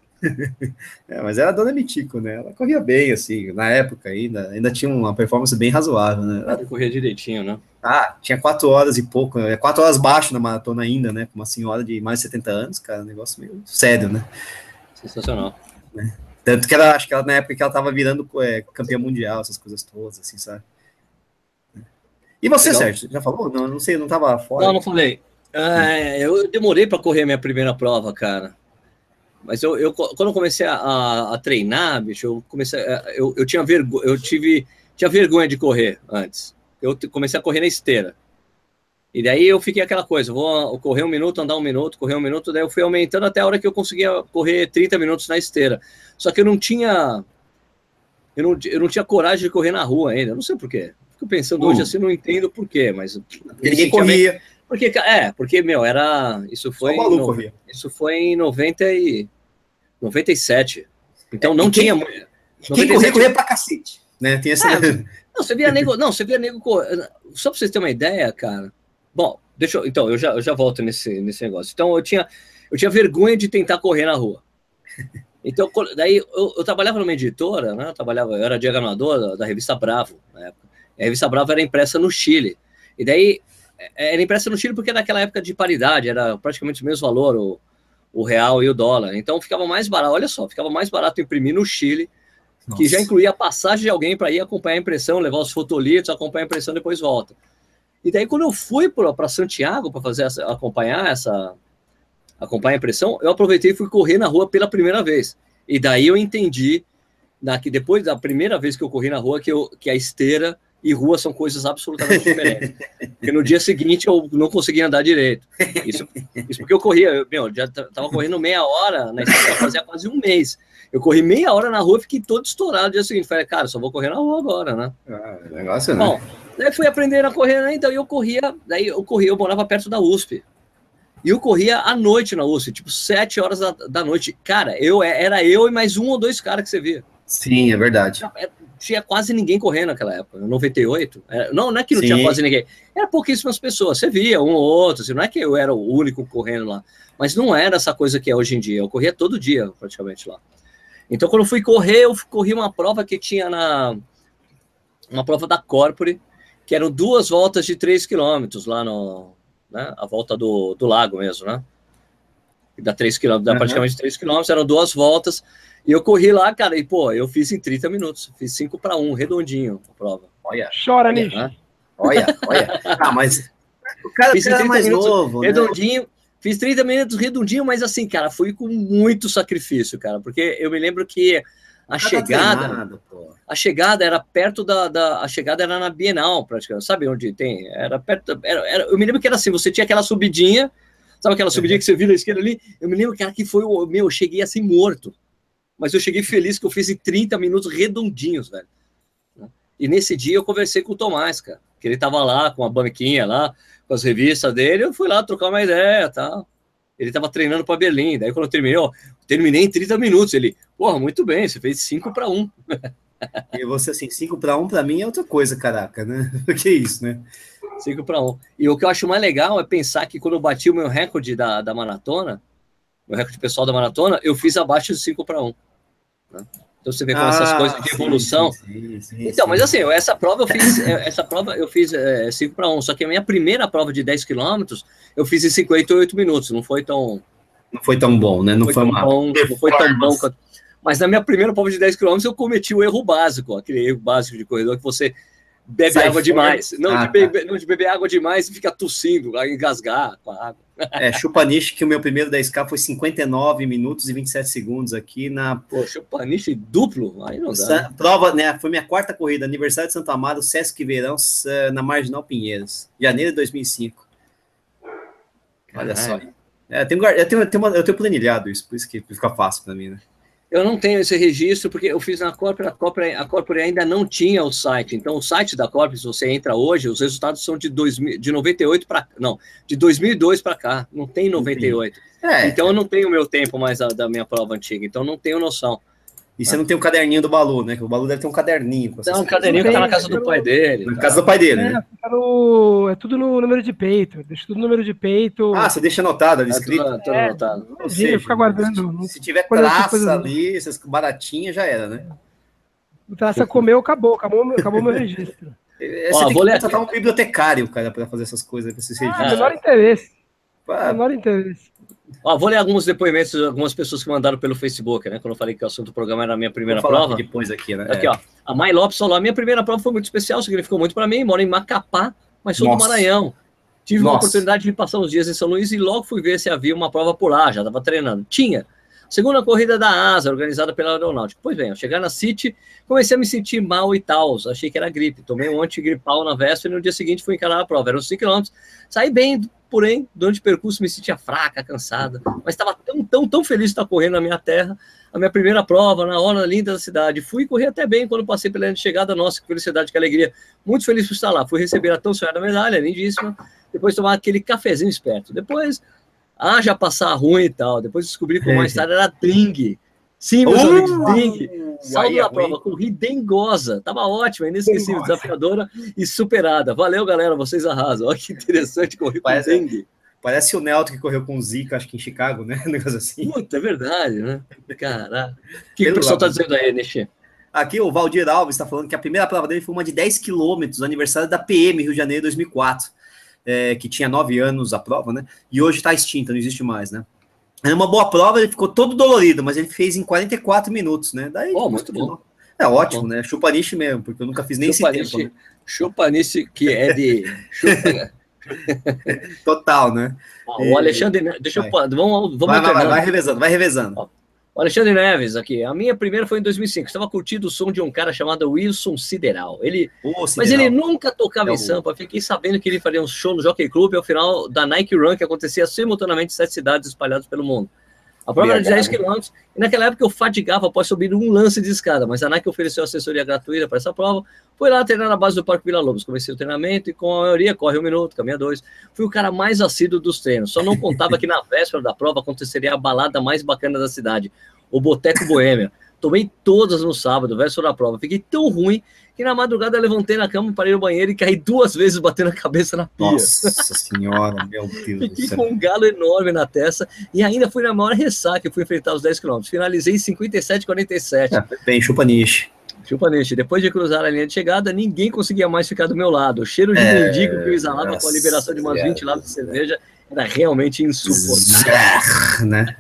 É, mas era a Dona Mitico, né? Ela corria bem, assim, na época ainda, ainda tinha uma performance bem razoável, né? Ela corria direitinho, né? Ah, tinha quatro horas e pouco, é quatro horas baixo na maratona ainda, né? Com uma senhora de mais de 70 anos, cara, um negócio meio sério, né? Sensacional. É. Tanto que ela, acho que ela, na época que ela tava virando é, campeã mundial, essas coisas todas, assim, sabe? E você, Legal. Sérgio, já falou? Não, não sei, não tava fora. Não, não falei. É, eu demorei para correr a minha primeira prova, cara. Mas eu, eu quando eu comecei a, a, treinar, bicho, eu comecei, é, eu, eu tinha vergonha, eu tive, tinha vergonha de correr antes. Eu comecei a correr na esteira. E daí eu fiquei aquela coisa, vou correr um minuto, andar um minuto, correr um minuto, daí eu fui aumentando até a hora que eu conseguia correr 30 minutos na esteira. Só que eu não tinha. Eu não, eu não tinha coragem de correr na rua ainda. Não sei porquê. Fico pensando hoje assim, não entendo porquê, mas. Ninguém corria. Porque, é, porque, meu, era. Isso foi. Só maluco, no, isso foi em 90 e, 97. Então não quem, tinha. Quem corria, corria pra cacete. Né? Tem essa... É, não, você via nego. Não, você via nego. Só pra vocês terem uma ideia, cara Bom, deixa eu, então, eu já, eu já volto nesse, nesse negócio. Então, eu tinha, eu tinha vergonha de tentar correr na rua. Então, daí eu, eu trabalhava numa editora, né? Eu trabalhava, eu era diagramador da, da, revista Bravo na época. a revista Bravo era impressa no Chile. E daí é, era impressa no Chile porque naquela época de paridade, era praticamente o mesmo valor, o, o real e o dólar. Então ficava mais barato, olha só, ficava mais barato imprimir no Chile Nossa. que já incluía a passagem de alguém para ir acompanhar a impressão, levar os fotolitos, acompanhar a impressão, depois volta. E daí, quando eu fui para Santiago para fazer essa, acompanhar essa acompanhar a impressão, eu aproveitei e fui correr na rua pela primeira vez. E daí eu entendi na, que depois da primeira vez que eu corri na rua que, eu, que a esteira e rua são coisas absolutamente diferentes. porque no dia seguinte eu não conseguia andar direito. Isso, isso porque eu corria, eu, meu, já estava correndo meia hora na esteira, fazia quase um mês. Eu corri meia hora na rua e fiquei todo estourado no dia seguinte. Falei, cara, só vou correr na rua agora, né? Ah, negócio, né? Daí fui aprendendo a correr, né? Então eu corria, daí eu corria, eu morava perto da USP. E eu corria à noite na USP, tipo, sete horas da, da noite. Cara, eu era eu e mais um ou dois caras que você via. Sim, é verdade. É, tinha quase ninguém correndo naquela época, 98. É, não, não é que não Sim. tinha quase ninguém. Era pouquíssimas pessoas. Você via um ou outro, assim, não é que eu era o único correndo lá. Mas não era essa coisa que é hoje em dia. Eu corria todo dia, praticamente, lá. Então, quando eu fui correr, eu corri uma prova que tinha na. Uma prova da Corpore, que eram duas voltas de 3 quilômetros lá no. Né, a volta do, do lago mesmo, né? Dá 3 quilômetros, dá uhum. praticamente 3 quilômetros, eram duas voltas. E eu corri lá, cara, e pô, eu fiz em 30 minutos. Fiz 5 para 1, redondinho a prova. Olha. Chora, Nish. Olha, olha. Ah, mas o cara, fiz cara mais minutos, novo. Né? Redondinho. Né? Fiz 30 minutos redondinho, mas assim, cara, fui com muito sacrifício, cara, porque eu me lembro que a chegada. Treinado, a chegada era perto da, da, A chegada era na Bienal, praticamente. Sabe onde tem? Era perto. Era, era, eu me lembro que era assim: você tinha aquela subidinha, sabe aquela subidinha uhum. que você vira à esquerda ali? Eu me lembro, cara, que foi o. Meu, eu cheguei assim morto mas eu cheguei feliz que eu fiz em 30 minutos redondinhos, velho. E nesse dia eu conversei com o Tomás, cara, que ele tava lá com a banquinha lá, com as revistas dele, eu fui lá trocar uma ideia, tá? Ele tava treinando para Berlim, daí quando eu terminei, ó, terminei em 30 minutos, ele, porra, muito bem, você fez 5 para 1. E você assim, 5 para 1 para mim é outra coisa, caraca, né? que isso, né? 5 para 1. E o que eu acho mais legal é pensar que quando eu bati o meu recorde da, da maratona, meu recorde pessoal da maratona, eu fiz abaixo de 5 para 1. Né? Então você vê com ah, essas coisas de evolução. Sim, sim, sim, então, mas assim, essa prova eu fiz, é, essa prova eu fiz é, 5 para 1, só que a minha primeira prova de 10 quilômetros eu fiz em 58 minutos, não foi tão. Não foi tão bom, né? Não, foi, foi bom, não foi tão bom. Mas na minha primeira prova de 10 quilômetros eu cometi o erro básico, aquele erro básico de corredor que você bebe Sai água demais. Não, ah, de beber, tá. não, de beber água demais e fica tossindo, engasgar com a água. É, Chupaniche, que o meu primeiro 10K foi 59 minutos e 27 segundos aqui na. Pô, Chupaniche duplo? Aí não dá. Prova, né? Foi minha quarta corrida, aniversário de Santo Amaro, Sesc Verão, na Marginal Pinheiros, janeiro de 2005. Olha só. É, eu, tenho, eu, tenho, eu, tenho, eu tenho planilhado isso, por isso que fica fácil para mim, né? Eu não tenho esse registro porque eu fiz na Corpore, a Corpore, a Corpore ainda não tinha o site. Então, o site da Corpore, se você entra hoje, os resultados são de, 2000, de 98 para não, de 2002 para cá. Não tem 98. É, então, eu não tenho o meu tempo mais da, da minha prova antiga. Então, não tenho noção. E você não tem o caderninho do Balu, né? Que o Balu deve ter um caderninho. Não, um caderninho que tá na casa do pai dele. Na tá. casa do pai dele, né? É, no, é tudo no número de peito. Deixa tudo no número de peito. Ah, você deixa anotado ali, é, escrito? Tudo, tudo é, anotado. Ou seja, fica guardando. Se, se tiver traça ali, essas baratinhas, já era, né? O traça comeu, acabou. Acabou, acabou meu registro. É, você Ó, tem vou que contratar um bibliotecário, cara, para fazer essas coisas, esses ah, registros. Menor interesse. Menor interesse. Ó, vou ler alguns depoimentos de algumas pessoas que mandaram pelo Facebook, né? Quando eu falei que o assunto do programa era a minha primeira prova. Aqui depois aqui, né? Aqui, é. ó. A Mai Lopes falou: a minha primeira prova foi muito especial, significou muito para mim. Moro em Macapá, mas sou Nossa. do Maranhão. Tive Nossa. uma oportunidade de passar uns dias em São Luís e logo fui ver se havia uma prova por lá, já estava treinando. Tinha. Segunda corrida da ASA, organizada pela Aeronáutica. Pois bem, ao chegar na City, comecei a me sentir mal e tal. Achei que era gripe. Tomei um antigripal na véspera e no dia seguinte fui encarar a prova. Eram 5 km. Saí bem, porém, durante o percurso me sentia fraca, cansada. Mas estava tão, tão, tão feliz de estar correndo na minha terra. A minha primeira prova, na hora linda da cidade. Fui correr até bem quando passei pela chegada. Nossa, que felicidade, que alegria. Muito feliz por estar lá. Fui receber a tão sonhada medalha, lindíssima. Depois tomar aquele cafezinho esperto. Depois ah, já passar ruim e tal. Depois descobri que mais tarde era dengue. Sim, meus uh, amigos, dengue. Saldo da é prova, corri dengosa. Tava ótima, inesquecível, desafiadora e superada. Valeu, galera, vocês arrasam. Olha que interessante correr com dengue. Parece o Nelton que correu com Zika, acho que em Chicago, né? Um negócio assim. Puta, é verdade, né? Caraca. O que, que o pessoal tá dizendo aí, Nexê? Aqui o Valdir Alves está falando que a primeira prova dele foi uma de 10 quilômetros, aniversário da PM, Rio de Janeiro, 2004 é, que tinha nove anos a prova, né? E hoje está extinta, não existe mais, né? É uma boa prova, ele ficou todo dolorido, mas ele fez em 44 minutos, né? Daí, oh, muito bom. É ótimo, né? Chupaniche mesmo, porque eu nunca fiz nem chupaniche, esse tempo. Né? Chupaniche, que é de. Chupa... Total, né? o Alexandre, deixa vai. eu. Vamos, vamos vai, vai, vai, revezando, vai revezando. O Alexandre Neves aqui. A minha primeira foi em 2005. Estava curtindo o som de um cara chamado Wilson Sideral. Ele, oh, Sideral. Mas ele nunca tocava é em Sampa. Fiquei sabendo que ele faria um show no Jockey Club ao final da Nike Run, que acontecia simultaneamente em sete cidades espalhadas pelo mundo. A prova era de 10 km, e naquela época eu fadigava após subir um lance de escada, mas a Nike ofereceu assessoria gratuita para essa prova. Fui lá treinar na base do Parque Vila Lobos, comecei o treinamento e com a maioria corre um minuto, caminha dois. Fui o cara mais assíduo dos treinos, só não contava que na véspera da prova aconteceria a balada mais bacana da cidade, o Boteco Boêmia. Tomei todas no sábado, véspera da prova. Fiquei tão ruim na madrugada levantei na cama, parei no banheiro e caí duas vezes batendo a cabeça na pia. Nossa senhora, meu Deus Fiquei com um galo enorme na testa e ainda fui na maior ressaca fui enfrentar os 10 km. Finalizei em 57,47. É, bem, chupa niche. Chupa niche. Depois de cruzar a linha de chegada, ninguém conseguia mais ficar do meu lado. O cheiro de é, mendigo que eu exalava com a liberação de umas é, 20 latas de cerveja era realmente insuportável. né?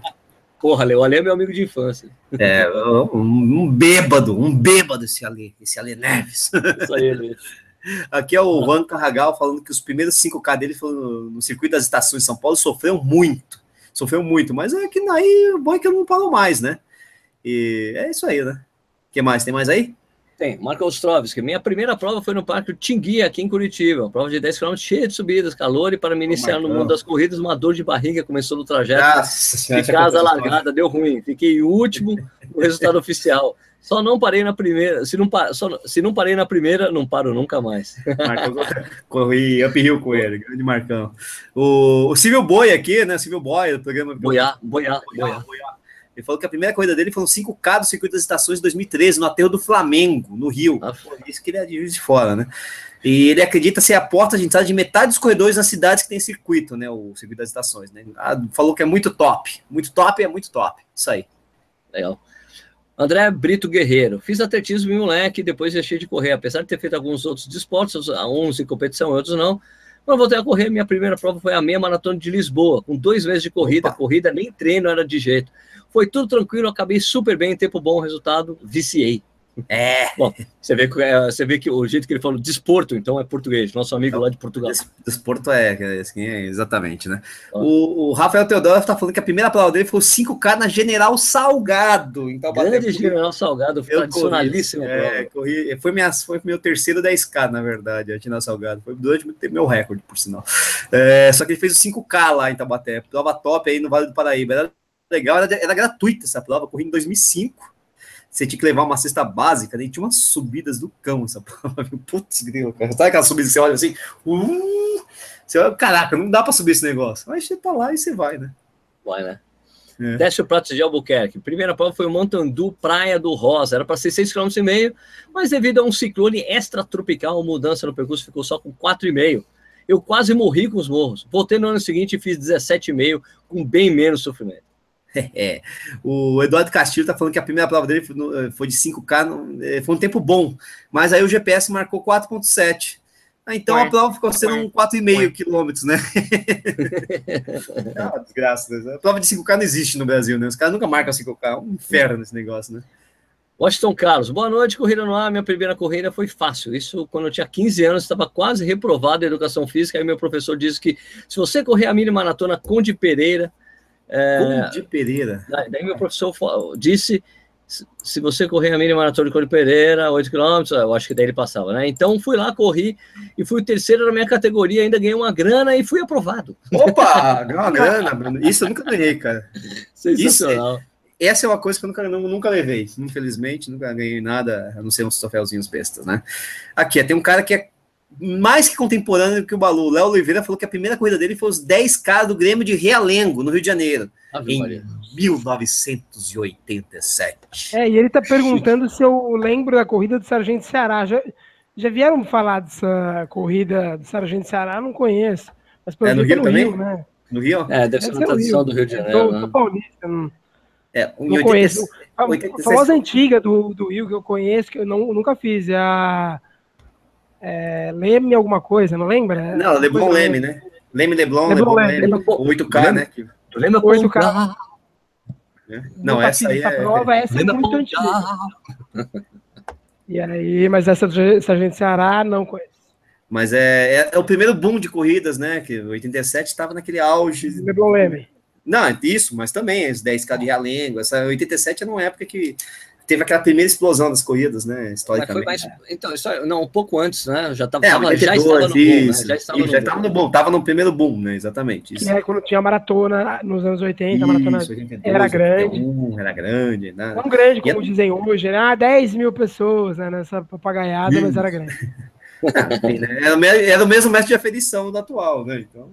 Porra, Leo, Ale é meu amigo de infância. É, um, um bêbado, um bêbado esse Ale, esse Ale Neves. Isso aí, Ale. Aqui é o Juan Carragal falando que os primeiros 5K dele no circuito das estações de São Paulo, sofreu muito. Sofreu muito, mas é que aí o bom é que eu não falo mais, né? E é isso aí, né? O que mais? Tem mais aí? Tem, Marco Ostrovski. Minha primeira prova foi no Parque Tingui, aqui em Curitiba. Prova de 10 km cheia de subidas, calor, e para me iniciar no mundo das corridas, uma dor de barriga começou no trajeto. Nossa, de casa largada, deu ruim. Fiquei último no resultado oficial. Só não parei na primeira. Se não, só, se não parei na primeira, não paro nunca mais. Marcão, corri up hill com ele, grande Marcão. O, o Civil Boy aqui, né? Civil Boy, do programa. Boiá, Boiá, Boiá. Boiá. Ele falou que a primeira corrida dele foram 5K do Circuito das Estações de 2013, no aterro do Flamengo, no Rio. Ah, isso que ele é de Juiz de Fora, né? E ele acredita ser a porta de entrada de metade dos corredores nas cidades que tem circuito, né? O Circuito das Estações, né? Ah, falou que é muito top. Muito top é muito top. Isso aí. Legal. André Brito Guerreiro. Fiz atletismo em moleque, depois deixei de correr. Apesar de ter feito alguns outros desportos, uns em competição e outros não. Quando voltei a correr, minha primeira prova foi a meia maratona de Lisboa, com dois meses de corrida. Opa. Corrida nem treino era de jeito. Foi tudo tranquilo, acabei super bem, tempo bom, resultado, viciei. É. Bom, você vê, que, é, você vê que o jeito que ele falou desporto, então é português, nosso amigo lá de Portugal. Desporto é, é, assim, é exatamente, né? Ah. O, o, Rafael Teodoro está falando que a primeira prova dele foi 5K na General Salgado. Então, Grande General Salgado, tradicionalíssimo. É, corri, foi, minha, foi meu terceiro 10K, na verdade, a General Salgado. Foi durante muito tempo meu recorde, por sinal. É, só que ele fez o 5K lá em Tabaté, prova top aí no Vale do Paraíba. Era legal, era, era gratuita essa prova, corri em 2005. Você tinha que levar uma cesta básica, né? tinha umas subidas do cão essa prova. Putz, grilo, cara. Sabe aquela subida que você olha assim? Uh, você olha, caraca, não dá para subir esse negócio. Mas você tá lá e você vai, né? Vai, né? É. Desce o Prato de Albuquerque. Primeira prova foi o Montandu, Praia do Rosa. Era para ser 6,5 km, mas devido a um ciclone extratropical, mudança no percurso ficou só com 4,5 Eu quase morri com os morros. Voltei no ano seguinte e fiz 17,5 com bem menos sofrimento. É. O Eduardo Castilho tá falando que a primeira prova dele foi de 5K, é, foi um tempo bom, mas aí o GPS marcou 4,7. Ah, então a prova ficou sendo um 4,5 quilômetros, né? é uma desgraça. Né? A prova de 5K não existe no Brasil, né? Os caras nunca marcam 5K, é um inferno nesse negócio, né? Washington Carlos, boa noite, corrida no ar. Minha primeira corrida foi fácil. Isso quando eu tinha 15 anos, estava quase reprovado em educação física. Aí meu professor disse que se você correr a mini maratona Conde Pereira, é, de Pereira. Daí meu professor disse: se você correr a mini maratona de Conde Pereira, 8 km, eu acho que daí ele passava, né? Então fui lá, corri e fui o terceiro na minha categoria, ainda ganhei uma grana e fui aprovado. Opa, ganhei uma grana, Bruno. Isso eu nunca ganhei, cara. Sensacional. Isso é, essa é uma coisa que eu nunca, nunca levei, infelizmente, nunca ganhei nada, a não ser uns troféuzinhos bestas, né? Aqui, tem um cara que é mais que contemporâneo que o Balu. Léo Oliveira falou que a primeira corrida dele foi os 10K do Grêmio de Realengo, no Rio de Janeiro, Ave em Maria. 1987. É, e ele está perguntando se eu lembro da corrida do Sargento Ceará. Já, já vieram falar dessa corrida do Sargento Ceará? Não conheço. Mas é no Rio no também? Rio, né? No Rio? É, deve, ser uma tradição do Rio de Janeiro. Eu, né? paulista, não, é, um não conheço. A, a famosa antiga do, do Rio que eu conheço, que eu não, nunca fiz, é a é, Leme alguma coisa, não lembra? Não, Leblon Leme, né? Leme Leblon, Leblon, Leblon Leme. Leme. 8K, né? Lembra 8K. É. Não, essa aí é... Prova, essa é muito antiga. E aí, mas essa do Sargento Ceará não conheço. Mas é, é, é, o primeiro boom de corridas, né? Que 87 estava naquele auge. LeBron M. Não, isso, mas também, os 10K de Realengo. Essa 87 era uma época que teve aquela primeira explosão das corridas, né? Historicamente. Mais, então, história, não, um pouco antes, né? Já, é, tava já estava no boom, né? Já estava, no, já estava no boom, tava no primeiro boom, né? Exatamente. Isso. Que é quando tinha maratona nos anos 80, isso, a maratona 82, era grande. 81, era grande, né? Não grande, como dizem hoje, né? Ah, 10 mil pessoas né? nessa papagaiada, mas era grande. Né? era, o mesmo mestre de aferição do atual, né? Então...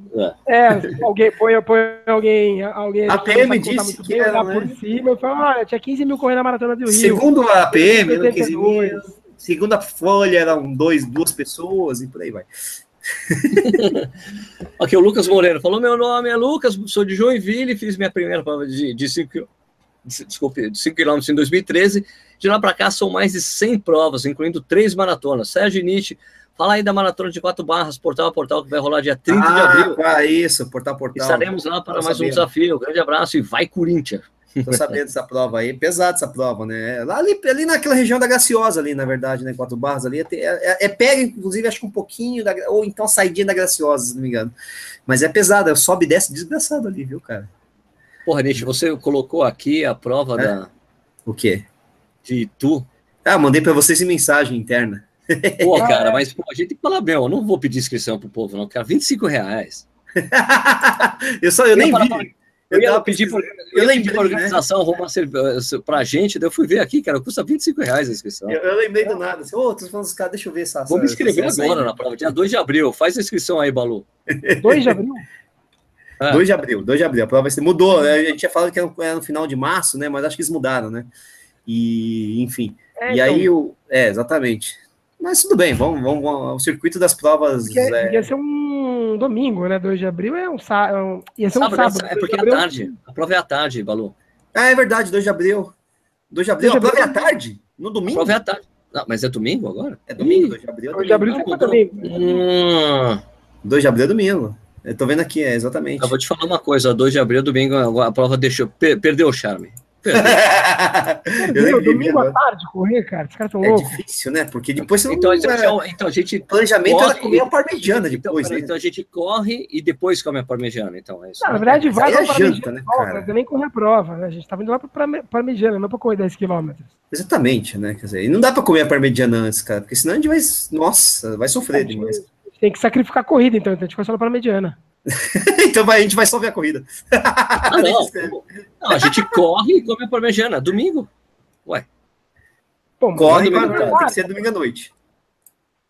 É, alguém põe, põe alguém, alguém. A PM disse que era, né? por cima e fala, olha, tinha 15 mil correndo na maratona do Rio. Segundo a PM, eram 15 mil. Segundo a Folha, eram dois, duas pessoas e por aí vai. Aqui o Lucas Moreira falou: meu nome é Lucas, sou de Joinville, fiz minha primeira prova de 5 desculpe, de 5 km em 2013. De lá para cá são mais de 100 provas, incluindo três maratonas. Sérgio Nietzsche Fala aí da maratona de quatro barras, portal a portal, que vai rolar dia 30 ah, de abril. Ah, isso, portal a portal. Estaremos lá para mais sabendo. um desafio. Grande abraço e vai, Corinthians. Tô sabendo dessa prova aí, pesada essa prova, né? Lá ali, ali naquela região da Graciosa, ali, na verdade, né? Quatro barras ali, é, é, é pega, inclusive, acho que um pouquinho, da, ou então saidinha da Graciosa, se não me engano. Mas é pesada, sobe e desce desgraçado ali, viu, cara? Porra, Nish, você colocou aqui a prova é? da. O quê? De tu. Ah, mandei para vocês em mensagem interna. Pô, cara, mas pô, a gente tem que falar bem, eu não vou pedir inscrição pro povo, não, cara, 25 reais. eu só, eu, eu nem vi. Eu, eu ia pedir eu, eu lembrei, a organização né? arrumar eh, pra gente, daí eu fui ver aqui, cara, custa 25 reais a inscrição. Eu, eu lembrei do nada, assim, ô, oh, tô falando dos caras, deixa eu ver essa. Vou me inscrever agora aí, na prova, dia 2 de abril, faz a inscrição aí, Balu. 2 de abril? É. 2 de abril, 2 de abril, a prova vai ser, mudou, né? a gente tinha falado que era no final de março, né, mas acho que eles mudaram, né, e, enfim, é, e então... aí, o, é, exatamente, mas tudo bem, vamos, vamos, vamos o circuito das provas. Porque é... Ia ser um domingo, né? 2 de abril é um sábado. Ia ser um sábado. sábado é porque é tarde. A prova é à tarde, Balu. Ah, é verdade, 2 de abril. 2 de abril, 2 de abril a prova é à tarde? No domingo? A prova é à tarde. Não, mas é domingo agora? É domingo, 2 de abril. 2 de abril é domingo. 2 de abril é domingo. Eu tô vendo aqui, é exatamente. Eu vou te falar uma coisa: 2 de abril, domingo, a prova deixou, perdeu o charme. Perdeu, domingo à tarde correr, cara. Os caras tão é loucos. difícil, né? Porque depois você então, não. É... Então, a gente. Planejamento corre, era comer a parmegiana então, depois. Então, né? então a gente corre e depois come a parmegiana. Então, é isso. Não, na verdade, vai para é janta, né, cara? Nem correr a prova. Né? A gente tava indo lá para parmegiana, não para correr 10 km. Exatamente, né? Quer dizer, e não dá para comer a parmegiana antes, cara, porque senão a gente vai. Nossa, vai sofrer demais. Tem que sacrificar a corrida, então. Então a gente vai só para parmegiana. então vai, a gente vai só ver a corrida. Ah, não, não, a gente corre e come a parmegiana. Domingo. Ué. Pô, corre, mas tem que ser domingo à noite.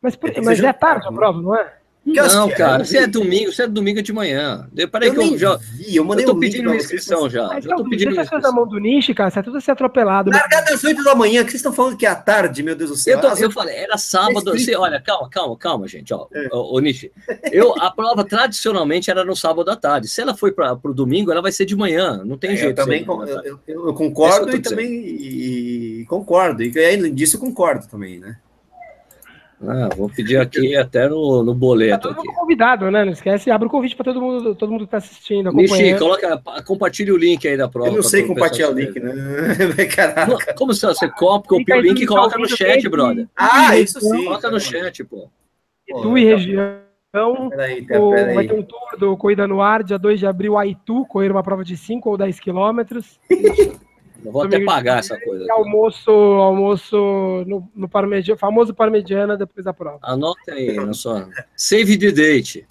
Mas, por, mas é tarde a prova, não é? Não, cara, se é domingo, se é domingo de manhã. Peraí que eu já. Vi, eu, mandei eu tô um pedindo inscrição já. Mas, já tô pedindo você tá mão do nicho, cara, você é tudo ser atropelado. Largada às 8 da manhã, que vocês estão falando que é à tarde, meu Deus do céu. Eu, tô, eu falei, era sábado. Você, olha, calma, calma, calma, gente. Ó, é. o, Nishi, eu, a prova tradicionalmente era no sábado à tarde. Se ela foi para o domingo, ela vai ser de manhã. Não tem é, jeito. Eu também eu, eu, eu, concordo e também e, concordo. E além disso, eu concordo também, né? Ah, vou pedir aqui até no, no boleto. Tá aqui. convidado, né? Não esquece, abre o convite para todo mundo, todo mundo que está assistindo. Nishi, coloca, compartilhe o link aí da prova. Eu não sei compartilhar o link, né? Caraca. Como você, você copia o link e coloca no chat, brother? Ah, isso sim. Coloca no chat, pô. Tu e região. Peraí, peraí. Vai ter um tour do Corrida no Ar, dia 2 de abril, Aitu, correr uma prova de 5 ou 10 quilômetros. Eu vou até pagar essa coisa. Aqui. Almoço, almoço no, no parmegiana, famoso parmegiana depois da prova. Anota aí, sua. Save the date.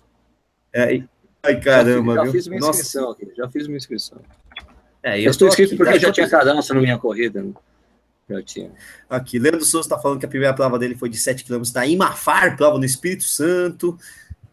É, ai, caramba, já, já fiz minha inscrição aqui, já fiz minha inscrição. É, eu estou inscrito aqui, porque já tinha cadastro na minha corrida. Né? Já tinha. Aqui, Leandro Souza está falando que a primeira prova dele foi de 7 km da Imafar, prova no Espírito Santo.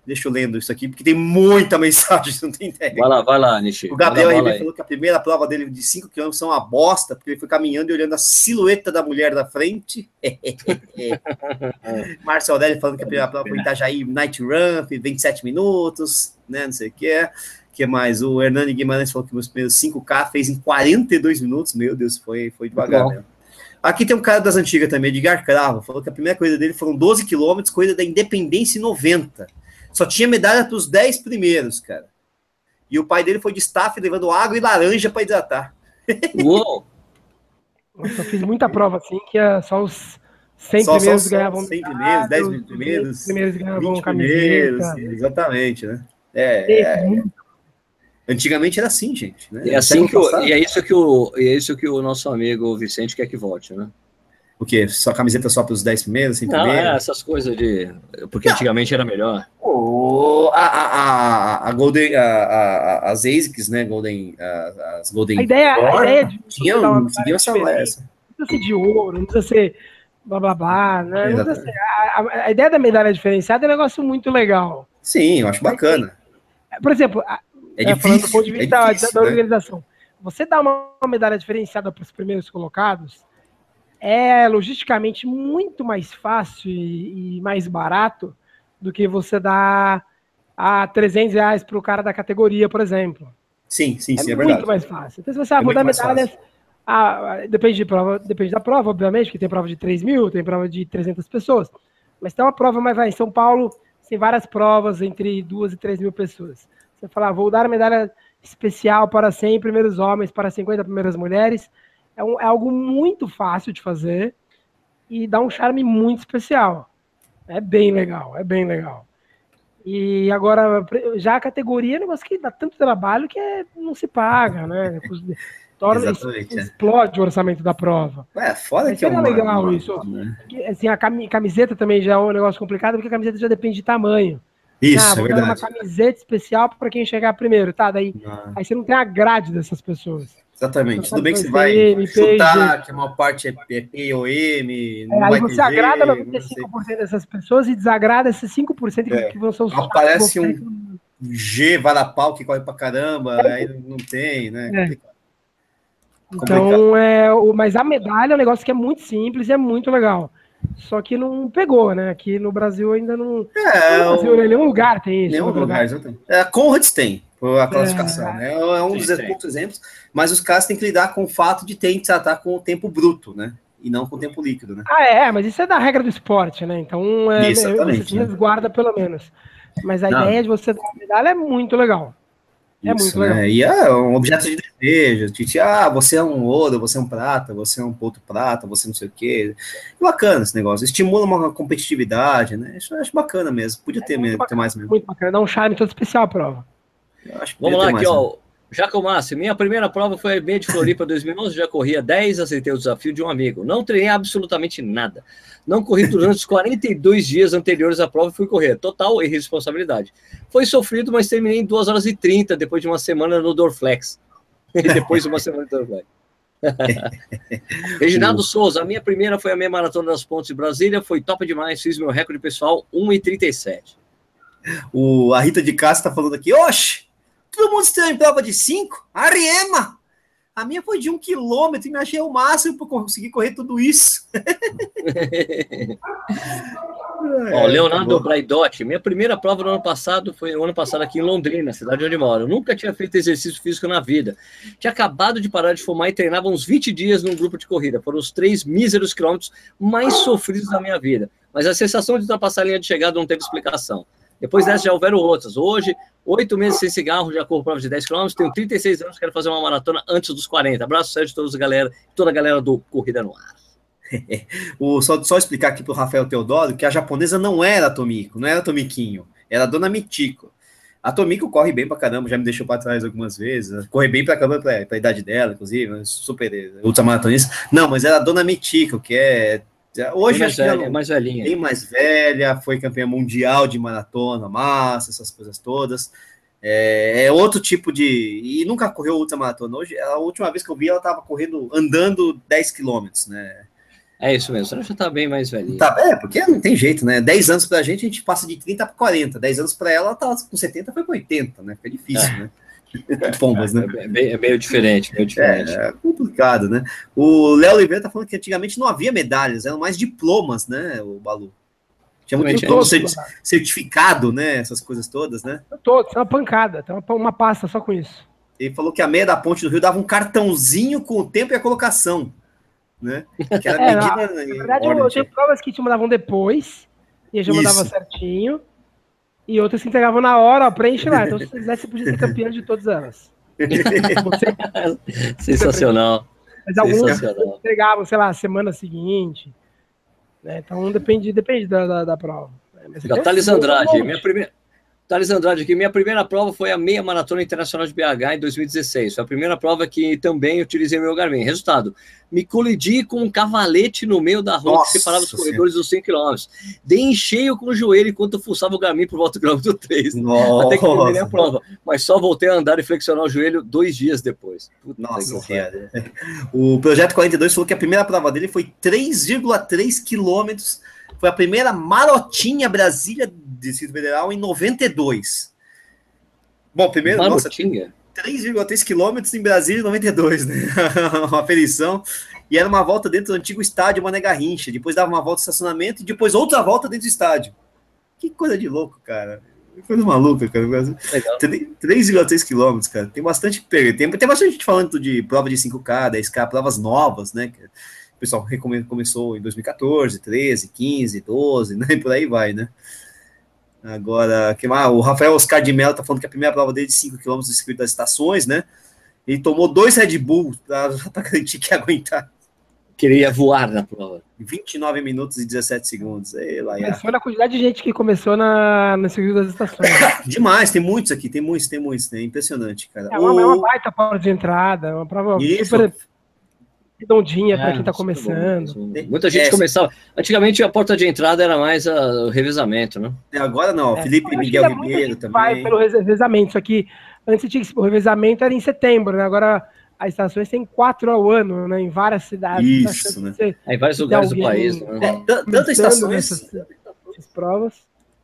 Deixa eu lendo isso aqui, porque tem muita mensagem, não tem ideia. Vai lá, vai lá, Nishi. O Gabriel Ribeiro falou que a primeira prova dele de 5 km são uma bosta, porque ele foi caminhando e olhando a silhueta da mulher da frente. Márcio Aurélio falando que a primeira prova foi Itajaí Night Run, 27 minutos, né? Não sei o que é. que mais? O Hernani Guimarães falou que os primeiros 5K fez em 42 minutos. Meu Deus, foi, foi devagar mesmo. Aqui tem um cara das antigas também, Edgar Cravo, falou que a primeira corrida dele foram 12 quilômetros, corrida da Independência em 90. Só tinha medalha para os 10 primeiros, cara. E o pai dele foi de staff levando água e laranja para hidratar. Uou! Nossa, eu fiz muita prova assim, que é só os, 100 só, primeiros só, ganhavam 100 primeiros, 10 primeiros, primeiros ganhavam camiseta. Exatamente, né? É, é, Antigamente era assim, gente. Né? E, é assim que o, e é isso que o, e é isso que o nosso amigo Vicente quer que volte, né? O quê? Só camiseta só para os 10 primeiros? Assim, Não, é essas coisas de. Porque Não. antigamente era melhor. Oh, a, a, a, Golden. A, a, as ASICs, né? Golden. as Golden. A ideia, a ideia de. Tinha, tinha essa. Não precisa ser de ouro, não precisa ser blá blá blá, né? Ser, a, a, ideia da medalha diferenciada é um negócio muito legal. Sim, eu acho bacana. Por exemplo, é, é falando do ponto de é vista é difícil, da, da, organização, né? você dá uma, uma medalha diferenciada para os primeiros colocados é logisticamente muito mais fácil e, e mais barato do que você dar a 300 reais para o cara da categoria, por exemplo. Sim, sim, é sim, é verdade. muito mais fácil. Então, se você ah, é vou dar medalhas. Ah, depende, de prova, depende da prova, obviamente, que tem prova de 3 mil, tem prova de 300 pessoas. Mas tem uma prova, mas vai, em São Paulo, tem várias provas entre 2 e 3 mil pessoas. Você fala, ah, vou dar a medalha especial para 100 primeiros homens, para 50 primeiras mulheres. É, um, é algo muito fácil de fazer e dá um charme muito especial. É bem legal, é bem legal. E agora, já a categoria é um negócio que dá tanto trabalho que é, não se paga, né? Torna, é. explode o orçamento da prova. É, foda que é uma, legal uma, isso. Né? Assim, a camiseta também já é um negócio complicado, porque a camiseta já depende de tamanho. Isso, ah, vou é verdade. uma camiseta especial para quem chegar primeiro, tá? Daí, ah. aí você não tem a grade dessas pessoas. Exatamente. Tudo bem que você vai chutar, que uma parte é P ou M. É, aí você agrada 95% dessas pessoas e desagrada esses 5% é. que vão ser os Aparece um G, vara pau que corre pra caramba, é. aí não tem, né? É. Então, é, o, mas a medalha é um negócio que é muito simples e é muito legal. Só que não pegou, né? Aqui no Brasil ainda não. É, no Brasil, o... nenhum lugar tem isso. Nenhum lugar, exatamente. É, a Conrads tem, a classificação, é, né? É um dos poucos exemplos, mas os caras têm que lidar com o fato de ter que tratar com o tempo bruto, né? E não com o tempo líquido, né? Ah, é, mas isso é da regra do esporte, né? Então, é, Exatamente, você né? resguarda pelo menos. Mas a não. ideia de você dar uma medalha é muito legal. É Isso, muito legal. Né? E é um objeto de desejo. Tipo, ah, você é um ouro, você é um prata, você é um ponto prata, você não sei o quê. É bacana esse negócio. Estimula uma competitividade, né? Isso eu acho bacana mesmo. Podia ter, é mesmo, bacana, ter mais mesmo. Muito bacana. Dá um charme todo especial a prova. Vamos lá, aqui, ó. Jaco Massi, minha primeira prova foi a meia de Floripa 2011, já corria 10, aceitei o desafio de um amigo. Não treinei absolutamente nada. Não corri durante os 42 dias anteriores à prova e fui correr. Total irresponsabilidade. Foi sofrido, mas terminei em 2 horas e 30 depois de uma semana no Dorflex. depois de uma semana no Dorflex. Reginaldo Souza, a minha primeira foi a meia maratona das pontes de Brasília, foi top demais, fiz meu recorde pessoal 1,37. O, a Rita de Castro está falando aqui, oxe, Todo mundo estreou em prova de 5. Ariema! A minha foi de um quilômetro e me achei o máximo para conseguir correr tudo isso. Ó, Leonardo Braidotti, minha primeira prova no ano passado foi o ano passado aqui em Londrina, cidade onde moro. Eu nunca tinha feito exercício físico na vida. Tinha acabado de parar de fumar e treinava uns 20 dias num grupo de corrida. Foram os três míseros quilômetros mais sofridos da minha vida. Mas a sensação de ultrapassar a linha de chegada não teve explicação. Depois dessa já houveram outras. Hoje, oito meses sem cigarro, já corro prova de 10 km, tenho 36 anos, quero fazer uma maratona antes dos 40. Abraço, Sérgio, todos a galera, toda a galera do Corrida no Ar. o, só, só explicar aqui para o Rafael Teodoro que a japonesa não era Tomiko, não era Tomiquinho, era Dona Mitiko. A Tomiko corre bem pra caramba, já me deixou para trás algumas vezes. Corre bem pra caramba pra, pra idade dela, inclusive, super ultramaratonista. Não, mas era a Dona Mitiko, que é Hoje mais acho velha, é mais velhinha. Bem mais velha, foi campeã mundial de maratona, massa, essas coisas todas. É, é, outro tipo de. E nunca correu ultramaratona. Hoje, a última vez que eu vi, ela estava correndo, andando 10 quilômetros, né? É isso mesmo, ela já está bem mais velhinha. Tá, é, porque não tem jeito, né? 10 anos para a gente, a gente passa de 30 para 40. 10 anos para ela, ela tá com 70, foi com 80, né? Fica difícil, é. né? Pombas, né? É, meio, é meio diferente, meio diferente. É, é, complicado, né? O Léo Oliveira tá falando que antigamente não havia medalhas, eram mais diplomas, né, o Balu? Tinha muito diploma, certificado, né? Essas coisas todas, né? Todos, é uma pancada, tem uma, uma pasta só com isso. Ele falou que a meia da ponte do Rio dava um cartãozinho com o tempo e a colocação. Né? Que era é, medida. Na, na verdade, eu, eu tinha provas que te mandavam depois, e eu já mandava certinho. E outras se entregavam na hora, ó, preenche lá. Então, se você quiser, você podia ser campeão de todas elas. Sensacional. Mas alguns entregavam, sei lá, semana seguinte. Né? Então depende, depende da, da, da prova. Da Thales Andrade, minha primeira, Thales Andrade aqui, minha primeira prova foi a meia maratona internacional de BH em 2016. Foi a primeira prova que também utilizei meu Garmin. Resultado, me colidi com um cavalete no meio da rua Nossa que separava os corredores dos 100 km. Dei em cheio com o joelho enquanto fuçava o Garmin por volta do quilômetro 3. Nossa. Até que terminei a prova. Mas só voltei a andar e flexionar o joelho dois dias depois. Puta Nossa Senhora. O Projeto 42 falou que a primeira prova dele foi 3,3 quilômetros foi a primeira marotinha Brasília Distrito Federal em 92. Bom, primeiro, marotinha? 3,3 quilômetros em Brasília em 92, né? uma aferição. E era uma volta dentro do antigo estádio Mané Garrincha. Depois dava uma volta de estacionamento e depois outra volta dentro do estádio. Que coisa de louco, cara. Que coisa maluca, cara. 3,3 quilômetros, cara. Tem bastante. Tem, tem bastante gente falando de prova de 5K, 10K, provas novas, né? O pessoal começou em 2014, 13, 15, 12, né? E por aí vai, né? Agora, que, ah, o Rafael Oscar de Mello tá falando que a primeira prova dele de 5 km do circuito das estações, né? Ele tomou dois Red Bull para garantir que ia aguentar. Queria voar na prova. 29 minutos e 17 segundos. Ei, foi a quantidade de gente que começou na, no circuito das estações. Demais, tem muitos aqui, tem muitos, tem muitos, né? Impressionante, cara. É uma, o... é uma baita prova de entrada, uma prova Isso. super redondinha é, para quem está começando. Muita gente é, começava. Antigamente a porta de entrada era mais a, o revezamento, né? É, agora não. É, Felipe Miguel Ribeiro também. Vai pelo revezamento. Só que antes tinha que o revezamento era em setembro, né? Agora as estações têm quatro ao ano, né? Em várias cidades. Isso, né? Você, em vários lugares do país. Né? É, tantas estações. Essas, essas provas.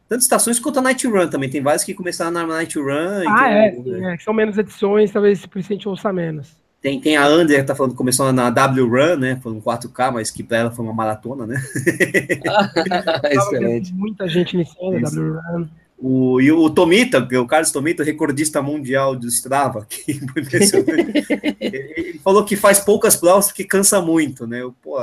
Tanto estações quanto a Night Run também. Tem vários que começaram na Night Run. Ah, é, sim, é, São menos edições, talvez por isso a gente ouça menos. Tem, tem a Ander que tá falando que começou na W Run, né? Foi um 4K, mas que para ela foi uma maratona, né? Excelente. Muita gente iniciando a W Run. O, e o Tomita, o Carlos Tomita, recordista mundial do Strava, que ele, ele falou que faz poucas provas porque cansa muito, né? Eu, pô,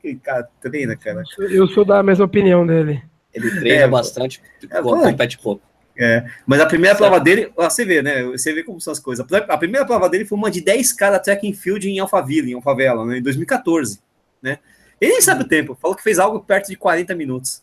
que cara treina, cara. Eu sou da mesma opinião dele. Ele treina é, bastante, é, compete pouco. É, mas a primeira certo. prova dele, você vê, né? Você vê como são as coisas. A primeira prova dele foi uma de 10 cara track and field em Alphaville, em Alfavela, né, em 2014, né? Ele nem sabe o tempo, falou que fez algo perto de 40 minutos.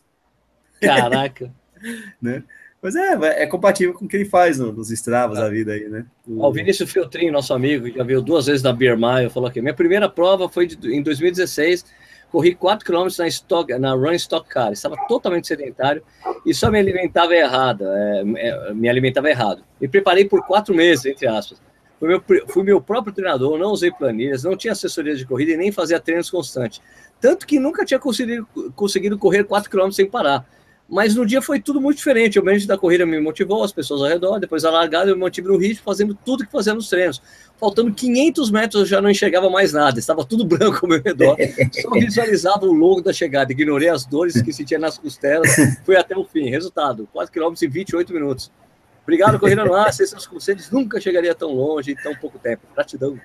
Caraca. né? Mas é, é compatível com o que ele faz no, nos Stravas da vida aí, né? O, o Vinícius Filtrinho, nosso amigo, já veio duas vezes da Beer Mile, falou aqui, minha primeira prova foi de, em 2016, corri 4 km na, stock, na Run Stock Car, estava totalmente sedentário e só me alimentava errado, é, é, me alimentava errado. Me preparei por quatro meses, entre aspas. Fui meu, fui meu próprio treinador, não usei planilhas, não tinha assessoria de corrida e nem fazia treinos constantes. Tanto que nunca tinha conseguido, conseguido correr 4 km sem parar. Mas no dia foi tudo muito diferente. O ambiente da corrida me motivou, as pessoas ao redor. Depois a largada eu me mantive no ritmo, fazendo tudo que fazia nos treinos. Faltando 500 metros eu já não enxergava mais nada. Estava tudo branco ao meu redor. Só visualizava o longo da chegada. Ignorei as dores que sentia nas costelas. Fui até o fim. Resultado: 4 km em 28 minutos. Obrigado, Corrida no Ar. Sem seus conselhos, nunca chegaria tão longe em tão pouco tempo. Gratidão.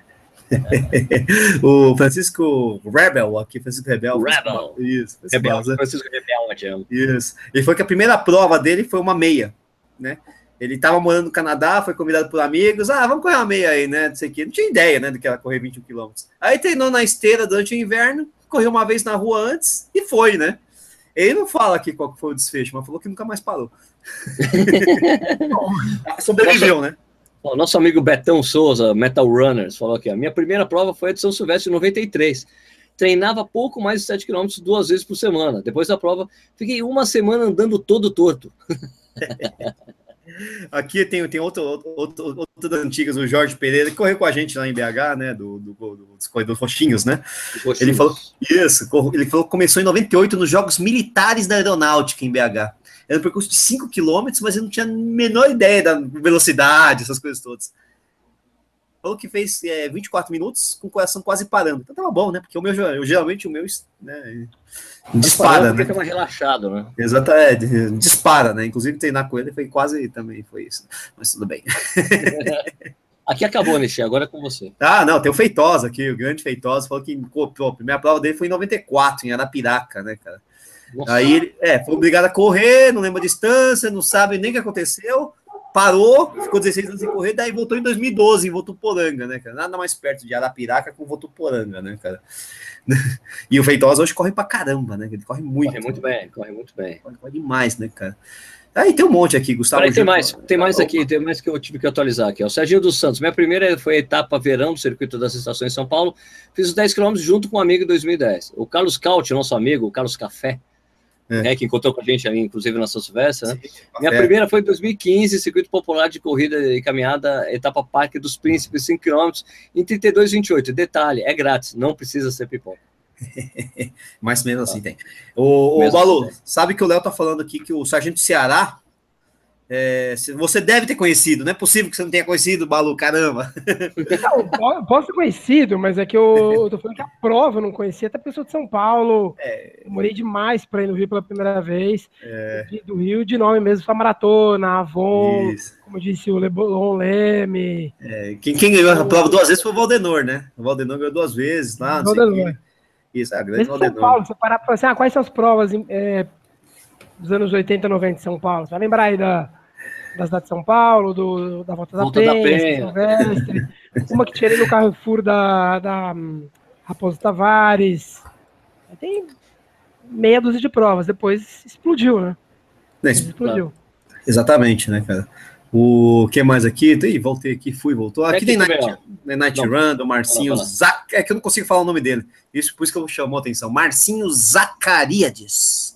o Francisco Rebel, aqui, Francisco Rebel. Rebel. Isso, Rebel, Francisco Rebel, Isso. Ele foi que a primeira prova dele foi uma meia, né? Ele estava morando no Canadá, foi convidado por amigos. Ah, vamos correr uma meia aí, né? Não sei o Não tinha ideia, né, do que era correr 21 quilômetros. Aí treinou na esteira durante o inverno, correu uma vez na rua antes e foi, né? Ele não fala aqui qual foi o desfecho, mas falou que nunca mais parou. Sobreviveu, né? O nosso amigo Betão Souza, Metal Runners, falou aqui: a minha primeira prova foi a de São Silvestre em 93. Treinava pouco mais de 7 km duas vezes por semana. Depois da prova, fiquei uma semana andando todo torto. Aqui tem, tem outro, outro, outro das antigas, o Jorge Pereira, que correu com a gente lá em BH, né? Do, do, do dos corredores roxinhos, né? Roxinhos. Ele falou isso, ele falou que começou em 98 nos Jogos Militares da Aeronáutica em BH. Era um percurso de 5 km, mas eu não tinha a menor ideia da velocidade, essas coisas todas. Falou que fez é, 24 minutos com o coração quase parando. Então tava bom, né? Porque o meu, eu, geralmente o meu né, dispara, né? Fica mais relaxado, né? Exatamente, é, dispara, né? Inclusive treinar com ele foi quase também foi isso. Mas tudo bem. Aqui acabou, Nishi, agora é com você. Ah, não, tem o Feitosa aqui, o grande Feitosa, falou que pô, a primeira prova dele foi em 94, em Arapiraca, né, cara? Nossa. Aí ele é, foi obrigado a correr, não lembra a distância, não sabe nem o que aconteceu. Parou, ficou 16 anos sem correr, daí voltou em 2012 em Votuporanga, né, cara? Nada mais perto de Arapiraca com Votuporanga, né, cara? E o Feitosa hoje corre pra caramba, né? Ele corre muito. Corre muito bem, corre muito bem. Corre, corre demais, né, cara? Aí tem um monte aqui, Gustavo. Peraí, tem mais, tem mais aqui, tem mais que eu tive que atualizar aqui. O Serginho dos Santos, minha primeira foi a etapa verão do circuito das estações em São Paulo. Fiz os 10 quilômetros junto com um amigo em 2010. O Carlos Caut, nosso amigo, o Carlos Café, é. Né, que encontrou com a gente ali, inclusive na São Silvestre. Né? Minha é. primeira foi em 2015, circuito popular de corrida e caminhada, etapa Parque dos Príncipes, 5 km, em 32,28. Detalhe, é grátis, não precisa ser pipoca. Mais ou menos assim tem. O, o Balu, assim sabe que o Léo tá falando aqui que o Sargento Ceará é, você deve ter conhecido, não é possível que você não tenha conhecido, Balu, caramba. Não, posso ter conhecido, mas é que eu, eu tô falando que a prova eu não conhecia, até pessoa de São Paulo. É... Demorei demais para ir no Rio pela primeira vez. É... Do Rio, de nome mesmo, só maratona, Avon, Isso. como disse o Lebolon Leme. É, quem, quem, ganhou a prova duas vezes foi o Valdenor, né? O Valdenor ganhou duas vezes lá. Valdenor. Isso, a grande Valdenor. São Paulo, você parar para falar assim, ah, quais são as provas é, dos anos 80, 90 em São Paulo. Você vai lembrar aí da, da cidade de São Paulo, do, da Volta, Volta da Penha, da Penha. Silvestre, uma que tirei no Carrefour da, da um, Raposo Tavares. Tem meia dúzia de provas, depois explodiu, né? explodiu. Exatamente, né, cara? O que mais aqui? Ih, voltei aqui, fui, voltou. Aqui é tem Night, né, Night Run, do Marcinho Zac... É que eu não consigo falar o nome dele. Isso por isso que eu chamou a atenção. Marcinho Zacariades.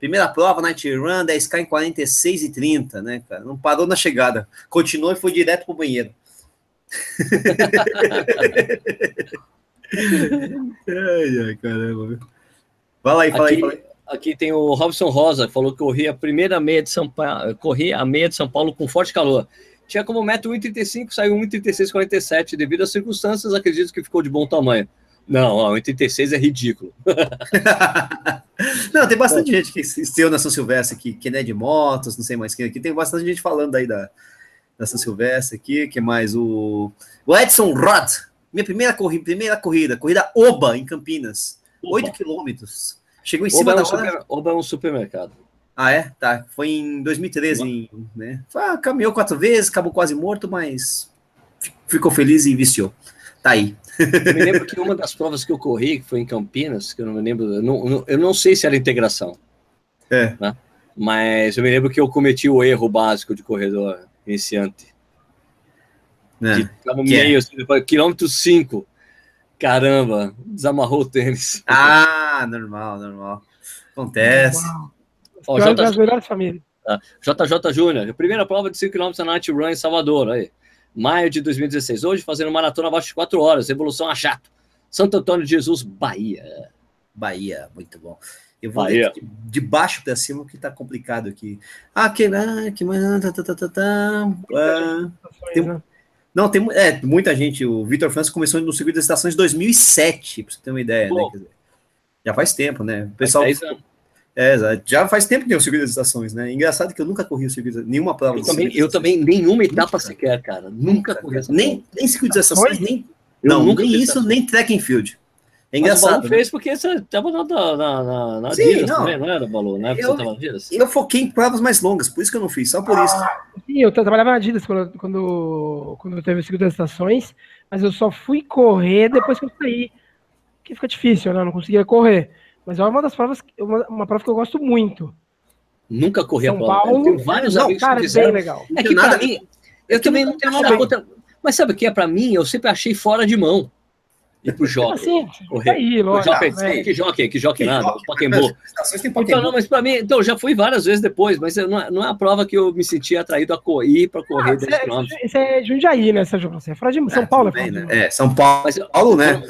Primeira prova, Night Run, 10K em 46 e 30, né, cara? Não parou na chegada. Continuou e foi direto pro banheiro. ai, ai, caramba. Vai lá aí, fala aqui, aí, fala aí. Aqui tem o Robson Rosa, falou que corria a primeira meia de São Paulo, corria a meia de São Paulo com forte calor. Tinha como meta 1,35, saiu 1,36,47. Devido às circunstâncias, acredito que ficou de bom tamanho. Não, ó, 86 é ridículo. não, tem bastante gente que esteu na São Silvestre aqui, que é de motos, não sei mais quem aqui. Tem bastante gente falando aí da, da São Silvestre aqui, que mais o, o Edson Rod. Minha primeira corrida, primeira corrida, corrida Oba em Campinas. Oba. 8 quilômetros. Chegou em cima Oba da é um super, Oba é um supermercado. Ah, é? Tá. Foi em 2013, em, né? Ah, caminhou quatro vezes, acabou quase morto, mas ficou feliz e viciou. Tá aí. Eu me lembro que uma das provas que eu corri, que foi em Campinas, que eu não me lembro, eu não, eu não sei se era integração. É. Né? Mas eu me lembro que eu cometi o erro básico de corredor iniciante. É. Tava que meio, é? assim, quilômetro 5. Caramba, desamarrou o tênis. Ah, normal, normal. Acontece. Ó, J... das melhores famílias. JJ Júnior, primeira prova de 5 km na Night Run em Salvador. Aí maio de 2016. Hoje, fazendo maratona abaixo de 4 horas, evolução a chato. Santo Antônio de Jesus, Bahia. Bahia, muito bom. Eu vou Bahia. de, de baixo para cima que tá complicado aqui. Ah, que, ah, que tá, tá, tá, tá, tá. Ah, tem, não, tem é, muita gente. O Vitor França começou no circuito das estações em 2007, para você ter uma ideia, né? Dizer, já faz tempo, né? O pessoal. É, já faz tempo que tem o circuito das estações, né? Engraçado que eu nunca corri o circuito, nenhuma prova. Eu também, eu também nenhuma etapa nunca, sequer, cara. Nunca, corri. Nem, nem circuito das estações, nem. Não, nunca nem isso, nem track and field. É engraçado. Mas o fez porque você estava na, na, na, na Sim, Adidas não, também, não era, Balu? Na época eu, você estava na Adidas? Eu foquei em provas mais longas, por isso que eu não fiz, só por ah, isso. Sim, eu trabalhava na Adidas quando, quando, quando teve o circuito das estações, mas eu só fui correr depois que eu saí. Que fica difícil, né? Eu não conseguia correr. Mas é uma das provas, uma, uma prova que eu gosto muito. Nunca corri São a prova. Paulo, eu tenho vários não, amigos cara, que fizeram. Bem legal. É que para mim, eu também não tenho nada contra. Mas sabe o que é para mim? Eu sempre achei fora de mão. Ir pro jockey. Assim, correr. Aí, lógico, jockey, é. Que jockey, que jockey nada, Pokémon. Então, não, mas para mim, então, já fui várias vezes depois, mas não é, não é a prova que eu me senti atraído a correr para correr ah, 10 km. Isso é Jundiaí, né, Sérgio? Você é fora de São é, Paulo, é fora de É, São Paulo, mas, Paulo né?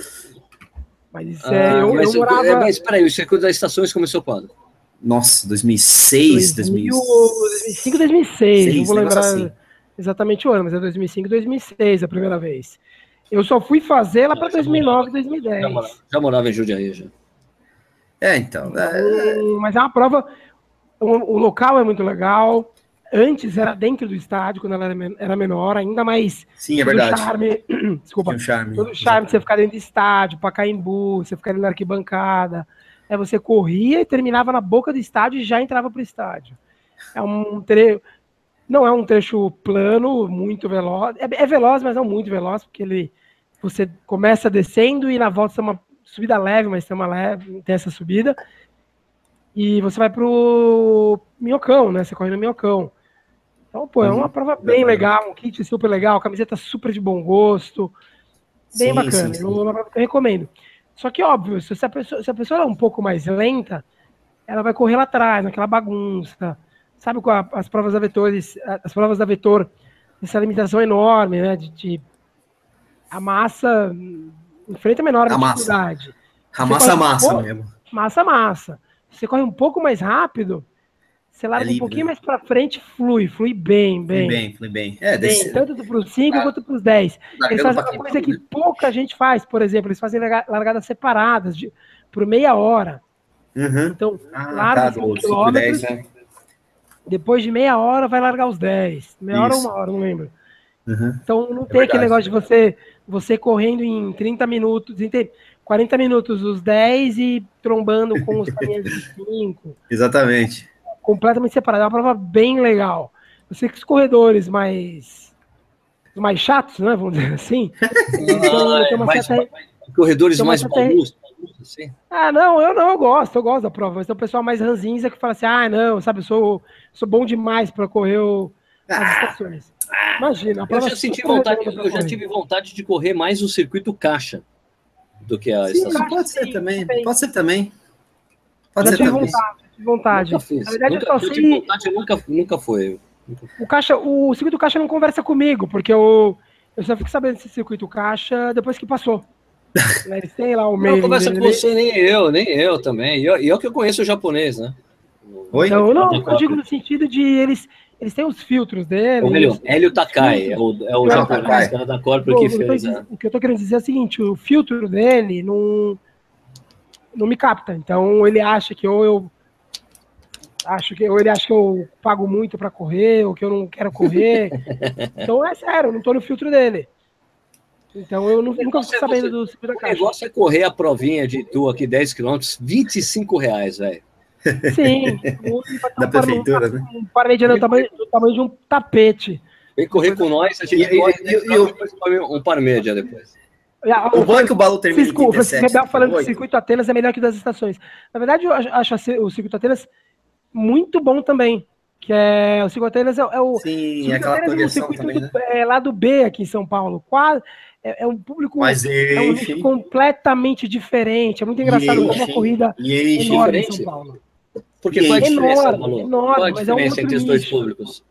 Mas ah, é. Eu, mas, eu morava... mas peraí, o circuito das estações começou quando? Nossa, 2006, 2005, 2006. não vou lembrar assim. exatamente o ano, mas é 2005, 2006 a primeira vez. Eu só fui fazer lá para 2009, 2010. Já morava, já morava em Jundiaí, já. É, então. É... Mas é uma prova. O, o local é muito legal. Antes era dentro do estádio, quando ela era menor, ainda mais. Sim, é verdade. Charme, desculpa. Um charme. Todo o charme de você ficar dentro do estádio, Pacaembu, você ficar na arquibancada. É, você corria e terminava na boca do estádio e já entrava para o estádio. É um tre... Não é um trecho plano, muito veloz. É, é, veloz, mas não muito veloz, porque ele você começa descendo e na volta tem uma subida leve, mas tem uma leve, tem essa subida. E você vai pro Minhocão, né? Você corre no Minhocão. Então, pô, é uma uhum. prova bem legal, um kit super legal, camiseta super de bom gosto. Bem sim, bacana. Sim, sim. Eu, eu recomendo. Só que, óbvio, se a, pessoa, se a pessoa é um pouco mais lenta, ela vai correr lá atrás, naquela bagunça. Sabe com as provas da Vetores, as provas da Vetor, essa limitação enorme, né? De, de a massa enfrenta menor a dificuldade. Massa. A massa massa um mesmo. Massa massa. Você corre um pouco mais rápido, você larga é um pouquinho né? mais para frente, flui, flui bem, bem. Flui bem, flui bem. É, bem tanto para os 5 ah, quanto para os 10. Eles fazem uma coisa que pouca gente faz, por exemplo, eles fazem largadas separadas, de, por meia hora. Uhum. Então, ah, larga tá, 5 quilômetros, 10, né? depois de meia hora vai largar os 10. Meia Isso. hora ou uma hora, não lembro. Uhum. Então não é tem verdade. aquele negócio de você, você correndo em 30 minutos, em 40 minutos os 10 e trombando com os caminhões de 5. Exatamente completamente separado. É uma prova bem legal. Eu sei que os corredores mais mais chatos, né? Vamos dizer assim. então, mais, certa... corredores mais certa... assim. Ah, não, eu não, eu gosto, eu gosto da prova. Mas tem o pessoal mais ranzinza que fala assim: ah, não, sabe, eu sou, sou bom demais para correr o, as ah, estações. Imagina, eu já senti vontade, eu já tive vontade de correr mais o circuito caixa do que a Sim, estação. Pode ser sim, também, pode ser também. Pode ser também. Vontade vontade. Nunca fiz. Na verdade, nunca, eu, sei... vontade, nunca, nunca foi. O caixa, o circuito caixa não conversa comigo, porque eu, eu só fico sabendo desse circuito caixa depois que passou. Eles têm lá o meio. Não conversa com você, nem eu, nem eu também. E eu, eu, que eu conheço o japonês, né? Oi? Não, não, eu digo no sentido de eles, eles têm os filtros deles. O Hélio, Hélio Takai, é o, é o japonês, cara da Corpor que fez. Né? O que eu tô querendo dizer é o seguinte: o filtro dele não, não me capta. Então ele acha que ou eu acho que ou ele acha que eu pago muito para correr, ou que eu não quero correr. então é sério, eu não tô no filtro dele. Então eu não, nunca fico sabendo você, do circuito da caixa. O negócio é correr a provinha de tu aqui 10 km, 25 reais, velho. Sim, da prefeitura, um, né? Um parede do tamanho, do tamanho de um tapete. Vem correr com nós, a gente e, corre e, e, depois um parmedia depois. O é que o Balu termina Desculpa, em 37. Você falando que o circuito Atenas é melhor que das estações. Na verdade, eu acho o circuito Atenas muito bom também. Que é o Circuito Atenas é, é o. Sim, aquela Atenas é um circuito também, né? é, lado B aqui em São Paulo. Quase, é, é um público Mas é um completamente diferente. É muito engraçado como uma corrida e enorme em São Paulo. Porque qual a diferença, enorme, enorme, qual a diferença é um entre os dois públicos?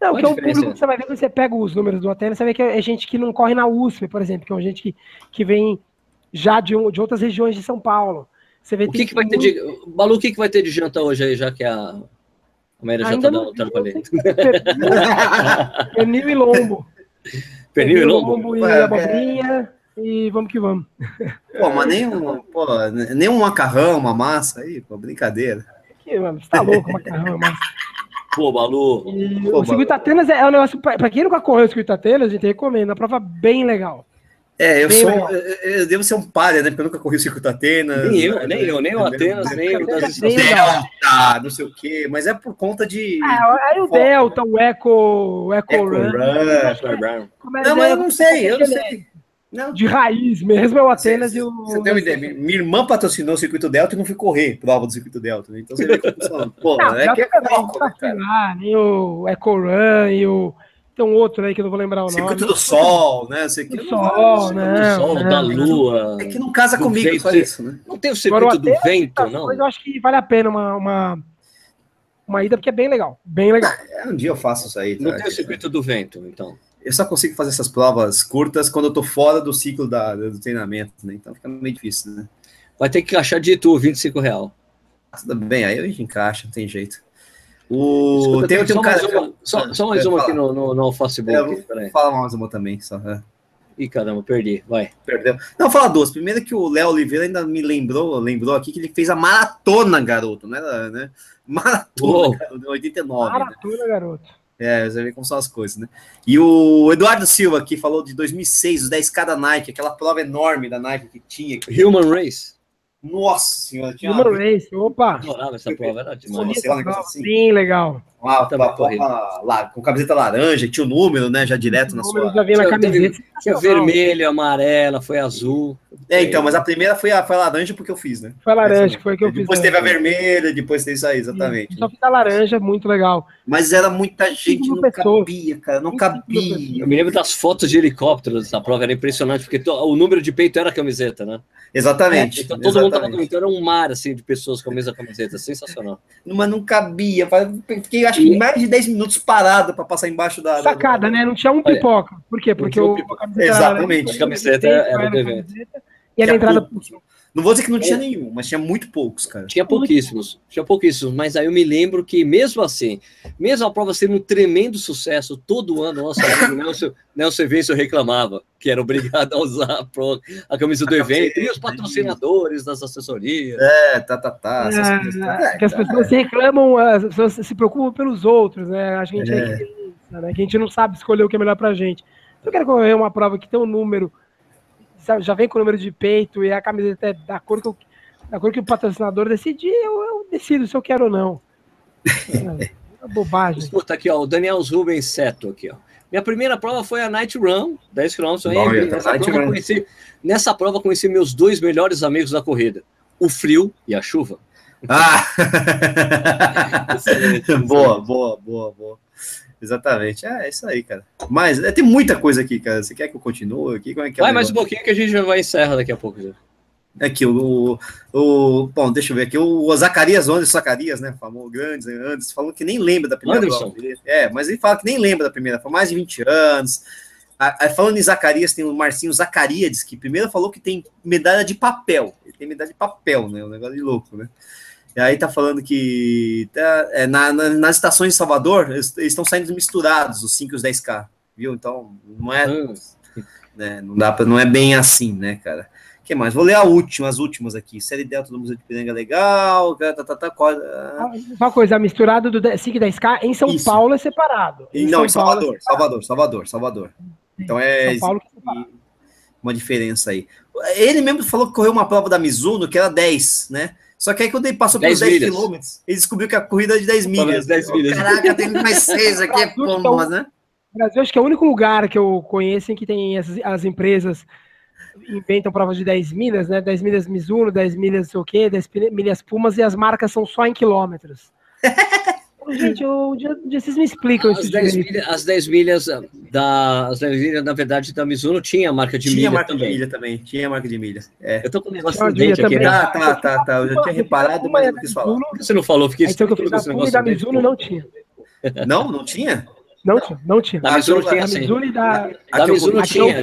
Não, que é um público que você vai ver quando você pega os números do Atenas, você vê que é gente que não corre na USP, por exemplo, que é gente que, que vem já de, de outras regiões de São Paulo. Você vê o que, que vai muito... ter de. Balu, o que, que vai ter de janta hoje aí, já que a. A Maíra já tá dando trampo ali. Pernil e lombo. Pernil e lombo? lombo e é, abobrinha. E vamos que vamos. Pô, mas nem um, pô, nem um macarrão, uma massa aí, pô, brincadeira. Que, mano, você tá louco, macarrão, massa. Pô, Balu. E pô, o circuito Atenas é, é um negócio. Pra quem nunca correu o circuito Atenas, a gente recomenda. É uma prova bem legal. É, eu Bem sou. Eu, eu, devo ser um palha, né? Porque eu nunca corri o circuito Atenas. Nem eu, nem eu, nem o Atenas, nem o das Delta, não sei o quê, mas é por conta de. Ah, aí o Delta, o Eco, o Eco, Eco Run. Run. Não, mas eu não sei, eu não sei. Não. De raiz mesmo é o Atenas e o. Você tem uma ideia? Minha irmã patrocinou o circuito Delta e não fui correr prova do circuito Delta. Né? Então você vê que Pô, não, é que é foco, né, cara? Nem o Eco Run e o. Tem um outro aí que eu não vou lembrar o nome. Circuito do Sol, né? Circuito do Sol, né? Do Sol, da Lua. É que não casa comigo vento, só isso, né? Não tem o circuito do vento, não? Mas eu acho que vale a pena uma, uma, uma ida, porque é bem legal. Bem legal. É, um dia eu faço isso aí. Tá? Não tem o circuito do vento, então. Eu só consigo fazer essas provas curtas quando eu tô fora do ciclo da, do treinamento, né? Então fica meio difícil, né? Vai ter que achar de tu, 25 real. Tudo bem, aí a gente encaixa, não tem jeito. O... tem, tem um cara. Mais uma, só, só, mais uma aqui no, no, no Facebook. É, fala mais uma também. Só, é. Ih, caramba, perdi. Vai. Perdeu. Não, fala duas. Primeiro que o Léo Oliveira ainda me lembrou, lembrou aqui que ele fez a maratona, garoto, né? né? Maratona, oh. 89. Maratona, né? garoto. É, você vê como são as coisas, né? E o Eduardo Silva aqui falou de 2006, os 10K da Nike, aquela prova enorme da Nike que tinha. Que... Human Race. Nossa senhora, tinha uma... Race, opa! Adorava essa prova, era demais. Assim. Bem legal. Uma, uma, uma, com camiseta laranja, tinha o número, né? Já direto na sua. Já na camiseta. Tinha vermelho, amarela, foi azul. É, então, mas a primeira foi a, foi a laranja porque eu fiz, né? Foi a laranja, que foi que eu depois fiz. Depois teve a vermelha, depois teve isso aí, exatamente. Só fiz a laranja, muito legal. Mas era muita gente, não pessoas. cabia, cara, não cabia. Eu me lembro das fotos de helicópteros da prova, era impressionante, porque o número de peito era a camiseta, né? Exatamente. É, então todo exatamente. mundo tava comentando, era um mar, assim, de pessoas com a mesma camiseta, sensacional. Mas não cabia, fiquei acho que mais de 10 minutos parado para passar embaixo da. Sacada, da... né? Não tinha um pipoca. Por quê? Porque o. Exatamente. A camiseta era do evento. E a entrada. Não vou dizer que não tinha nenhum, mas tinha muito poucos, cara. Tinha pouquíssimos, tinha pouquíssimos, mas aí eu me lembro que, mesmo assim, mesmo a prova sendo um tremendo sucesso, todo ano, nosso amigo Nelson, Nelson Vencio reclamava que era obrigado a usar a, pro, a camisa do a evento, e os patrocinadores das assessorias. É, tá, tá, tá. É, coisas, é, que as pessoas tá, reclamam, as pessoas se preocupam pelos outros, né? A gente, é. né? que a gente não sabe escolher o que é melhor pra gente. Se eu quero correr uma prova que tem um número já vem com o número de peito e a camiseta é da cor que, eu, da cor que o patrocinador decidir, eu, eu decido se eu quero ou não. É, é bobagem. Escuta aqui, ó, o Daniel Rubens Seto aqui, ó. Minha primeira prova foi a Night Run, 10 km. Nessa, prova conheci, nessa prova conheci meus dois melhores amigos da corrida, o frio e a chuva. Ah! boa, boa, boa, boa. Exatamente. É, é isso aí, cara. Mas é, tem muita coisa aqui, cara. Você quer que eu continue aqui? Como é que é vai mais um pouquinho que a gente já vai encerrar daqui a pouco. Já. Aqui, o, o. Bom, deixa eu ver aqui. O Zacarias Anderson Zacarias, né? Famoso, grande, Anderson, falou que nem lembra da primeira Anderson. prova. É, mas ele fala que nem lembra da primeira, foi mais de 20 anos. A, a, falando em Zacarias, tem o Marcinho Zacarias, que primeiro falou que tem medalha de papel. Ele tem medalha de papel, né? Um negócio de louco, né? E aí tá falando que tá, é, na, na, nas estações de Salvador, eles, eles, estão saindo misturados, os 5 e os 10K, viu? Então, não é. Hum. Né, não, dá pra, não é bem assim, né, cara? O que mais? Vou ler a última, as últimas aqui. Série Delta do Museu de Piranga legal. Tá, tá, tá, qual, ah. Uma coisa, misturado do 5 e 10K em São Isso. Paulo é separado. Em não, São em Salvador, é Salvador, Salvador, Salvador. Então é, é uma diferença aí. Ele mesmo falou que correu uma prova da Mizuno que era 10, né? Só que aí quando ele passou pelos 10, 10 quilômetros, ele descobriu que a corrida é de 10 milhas. 10 milhas. Caraca, tem mais 6 aqui, é pomba, né? Brasil acho que é o único lugar que eu conheço em que tem as, as empresas inventam provas de 10 milhas, né? 10 milhas Mizuno, 10 milhas sei o quê, 10 milhas Pumas e as marcas são só em quilômetros. Gente, dia, dia vocês me explicam as isso. 10 milha, as 10 milhas da. As 10 milhas, na verdade, da Mizuno tinha a marca de tinha milha. Tinha marca também. de milha também. Tinha marca de milha. É. Eu tô com um negócio no dente aqui. Né? Tá, tá, tá, tá. Eu já tinha reparado, mas eu não quis falar. Você não falou? Fiquei então, que eu fiz a da Mizuno não tinha. Não? Não tinha? Não tinha, não tinha. Da Mizuno tinha, sim. Da Mizuno tinha.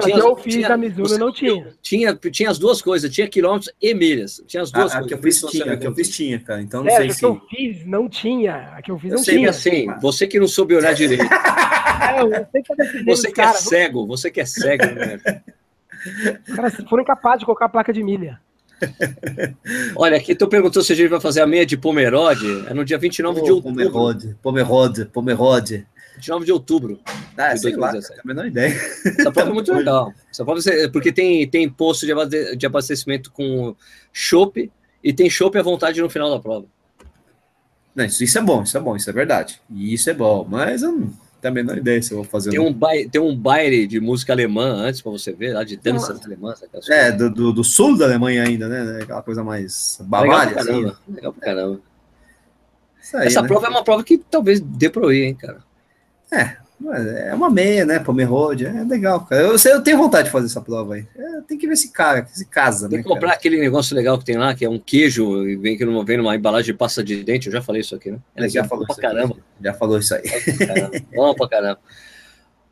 Tinha, eu fiz tinha, da Mizuno não tinha. tinha. Tinha as duas coisas, tinha quilômetros e milhas. Tinha as duas a, coisas. A que eu fiz tinha, a que eu fiz tinha, cara. Então não é, sei a se. que eu fiz não tinha. A que eu fiz eu não sei tinha. assim, você que não soube olhar direito. é, você que é cego, você que é cego, né? Cara, foram capazes de colocar a placa de milha. Olha, aqui tu perguntou se a gente vai fazer a meia de Pomerode. É no dia 29 oh, de outubro. Pomerode, Pomerode, Pomerode. 29 de outubro. Ah, de sei lá, a menor ideia. Essa prova é muito legal. Essa prova é, porque tem, tem posto de abastecimento com chopp e tem chopp à vontade no final da prova. Não, isso, isso é bom, isso é bom, isso é verdade. E isso é bom, mas eu não tenho a menor ideia se eu vou fazer. Tem um, baile, tem um baile de música alemã antes para você ver, lá de danças alemãs. É, do, do, do, sul da Alemanha ainda, né? Aquela coisa mais bavária. Legal pra caramba. Assim. Legal pra caramba. Aí, Essa né? prova é uma prova que talvez dê para ir, hein, cara. É, é uma meia, né? Pomerode, é legal, cara. Eu, eu tenho vontade de fazer essa prova aí. É, tem que ver esse cara, se casa, tem né? que comprar cara? aquele negócio legal que tem lá, que é um queijo e vem, que não vem numa embalagem de pasta de dente. Eu já falei isso aqui, né? É, já falou pra caramba. Aqui, já falou isso aí. Bom pra caramba.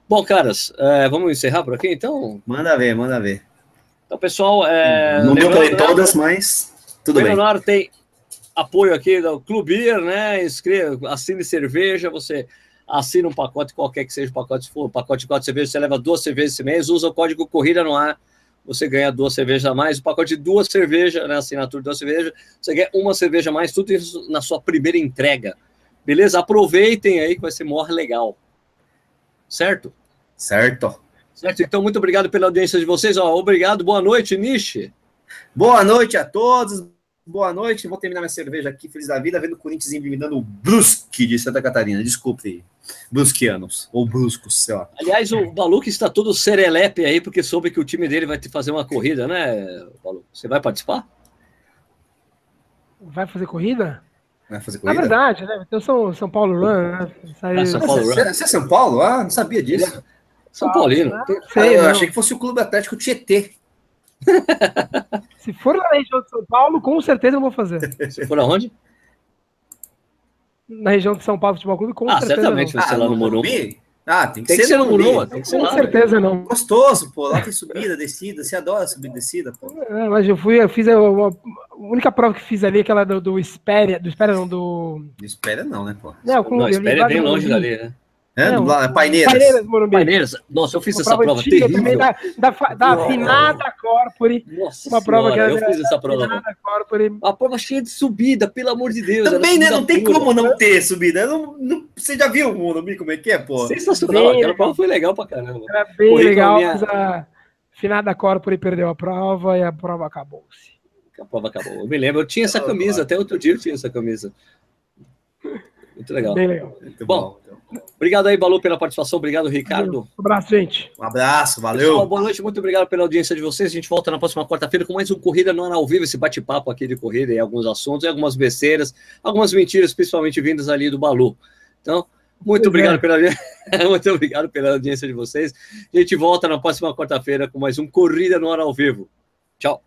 Bom, caras, é, vamos encerrar por aqui então? Manda ver, manda ver. Então, pessoal. É, não deu pra ler todas, mas tudo bem. Leonardo tem apoio aqui do Clubir, né? Inscreva, assine cerveja, você assina um pacote, qualquer que seja o pacote, se for pacote de quatro cervejas, você leva duas cervejas esse mês, usa o código Corrida no ar, você ganha duas cervejas a mais, o pacote de duas cervejas, né, assinatura de duas cervejas, você ganha uma cerveja a mais, tudo isso na sua primeira entrega. Beleza? Aproveitem aí que vai ser maior legal. Certo? Certo. Certo, então muito obrigado pela audiência de vocês. Ó, obrigado, boa noite, Nishi. Boa noite a todos. Boa noite, vou terminar minha cerveja aqui, feliz da vida, vendo o Corinthians eliminando o Brusque de Santa Catarina. Desculpe, Brusquianos, ou Bruscos, sei lá. Aliás, o Baluque está todo serelepe aí, porque soube que o time dele vai te fazer uma corrida, né, Balu? Você vai participar? Vai fazer corrida? Vai fazer corrida? É verdade, né? Então São, São Paulo Run, né? Ah, São Paulo Run. Você é São Paulo? Ah, não sabia disso. São Paulino. Ah, sei, eu achei que fosse o Clube Atlético Tietê. Se for na região de São Paulo, com certeza eu vou fazer. Se for aonde? Na região de São Paulo Futebol Clube, com ah, certeza. Certamente vai ser ah, lá no Morumbi. Ah, tem que, tem ser, que ser no Morumbi. Tem que ser com lá, certeza não. Gostoso, pô. Lá tem subida, descida. Você adora subir descida, pô. É, mas eu fui, eu fiz a, a, única prova que fiz ali, aquela do, do Espéria, do Espéria não, do... Do Espéria não, né, pô? Não, com, não Espéria é bem longe dali, né? É, não, do, Paineiras. Paineiras, Morumbi. Paineiras. Nossa, eu fiz uma essa prova, prova terrível. Da, da, da afinada Corpore. Nossa uma prova senhora, que eu fiz essa prova. Corpore. A prova cheia de subida, pelo amor de Deus. Também, né? Não tem pura. como não ter subida. Não, não, você já viu o Morumbi como é que é, pô? Sensacional. Bem, Aquela prova foi legal pra caramba. Era bem Corri legal, minha... mas a afinada Corpore perdeu a prova e a prova acabou-se. A prova acabou. Eu me lembro, eu tinha essa camisa, até outro dia eu tinha essa camisa. Muito legal. Bem legal. Muito bom. bom. Obrigado aí, Balu, pela participação. Obrigado, Ricardo. Um abraço, gente. Um abraço, valeu. Pessoal, boa noite, muito obrigado pela audiência de vocês. A gente volta na próxima quarta-feira com mais um Corrida no Ar ao Vivo, esse bate-papo aqui de corrida e alguns assuntos, e algumas besteiras, algumas mentiras, principalmente vindas ali do Balu. Então, muito obrigado, é. pela... muito obrigado pela audiência de vocês. A gente volta na próxima quarta-feira com mais um Corrida no Ar ao Vivo. Tchau.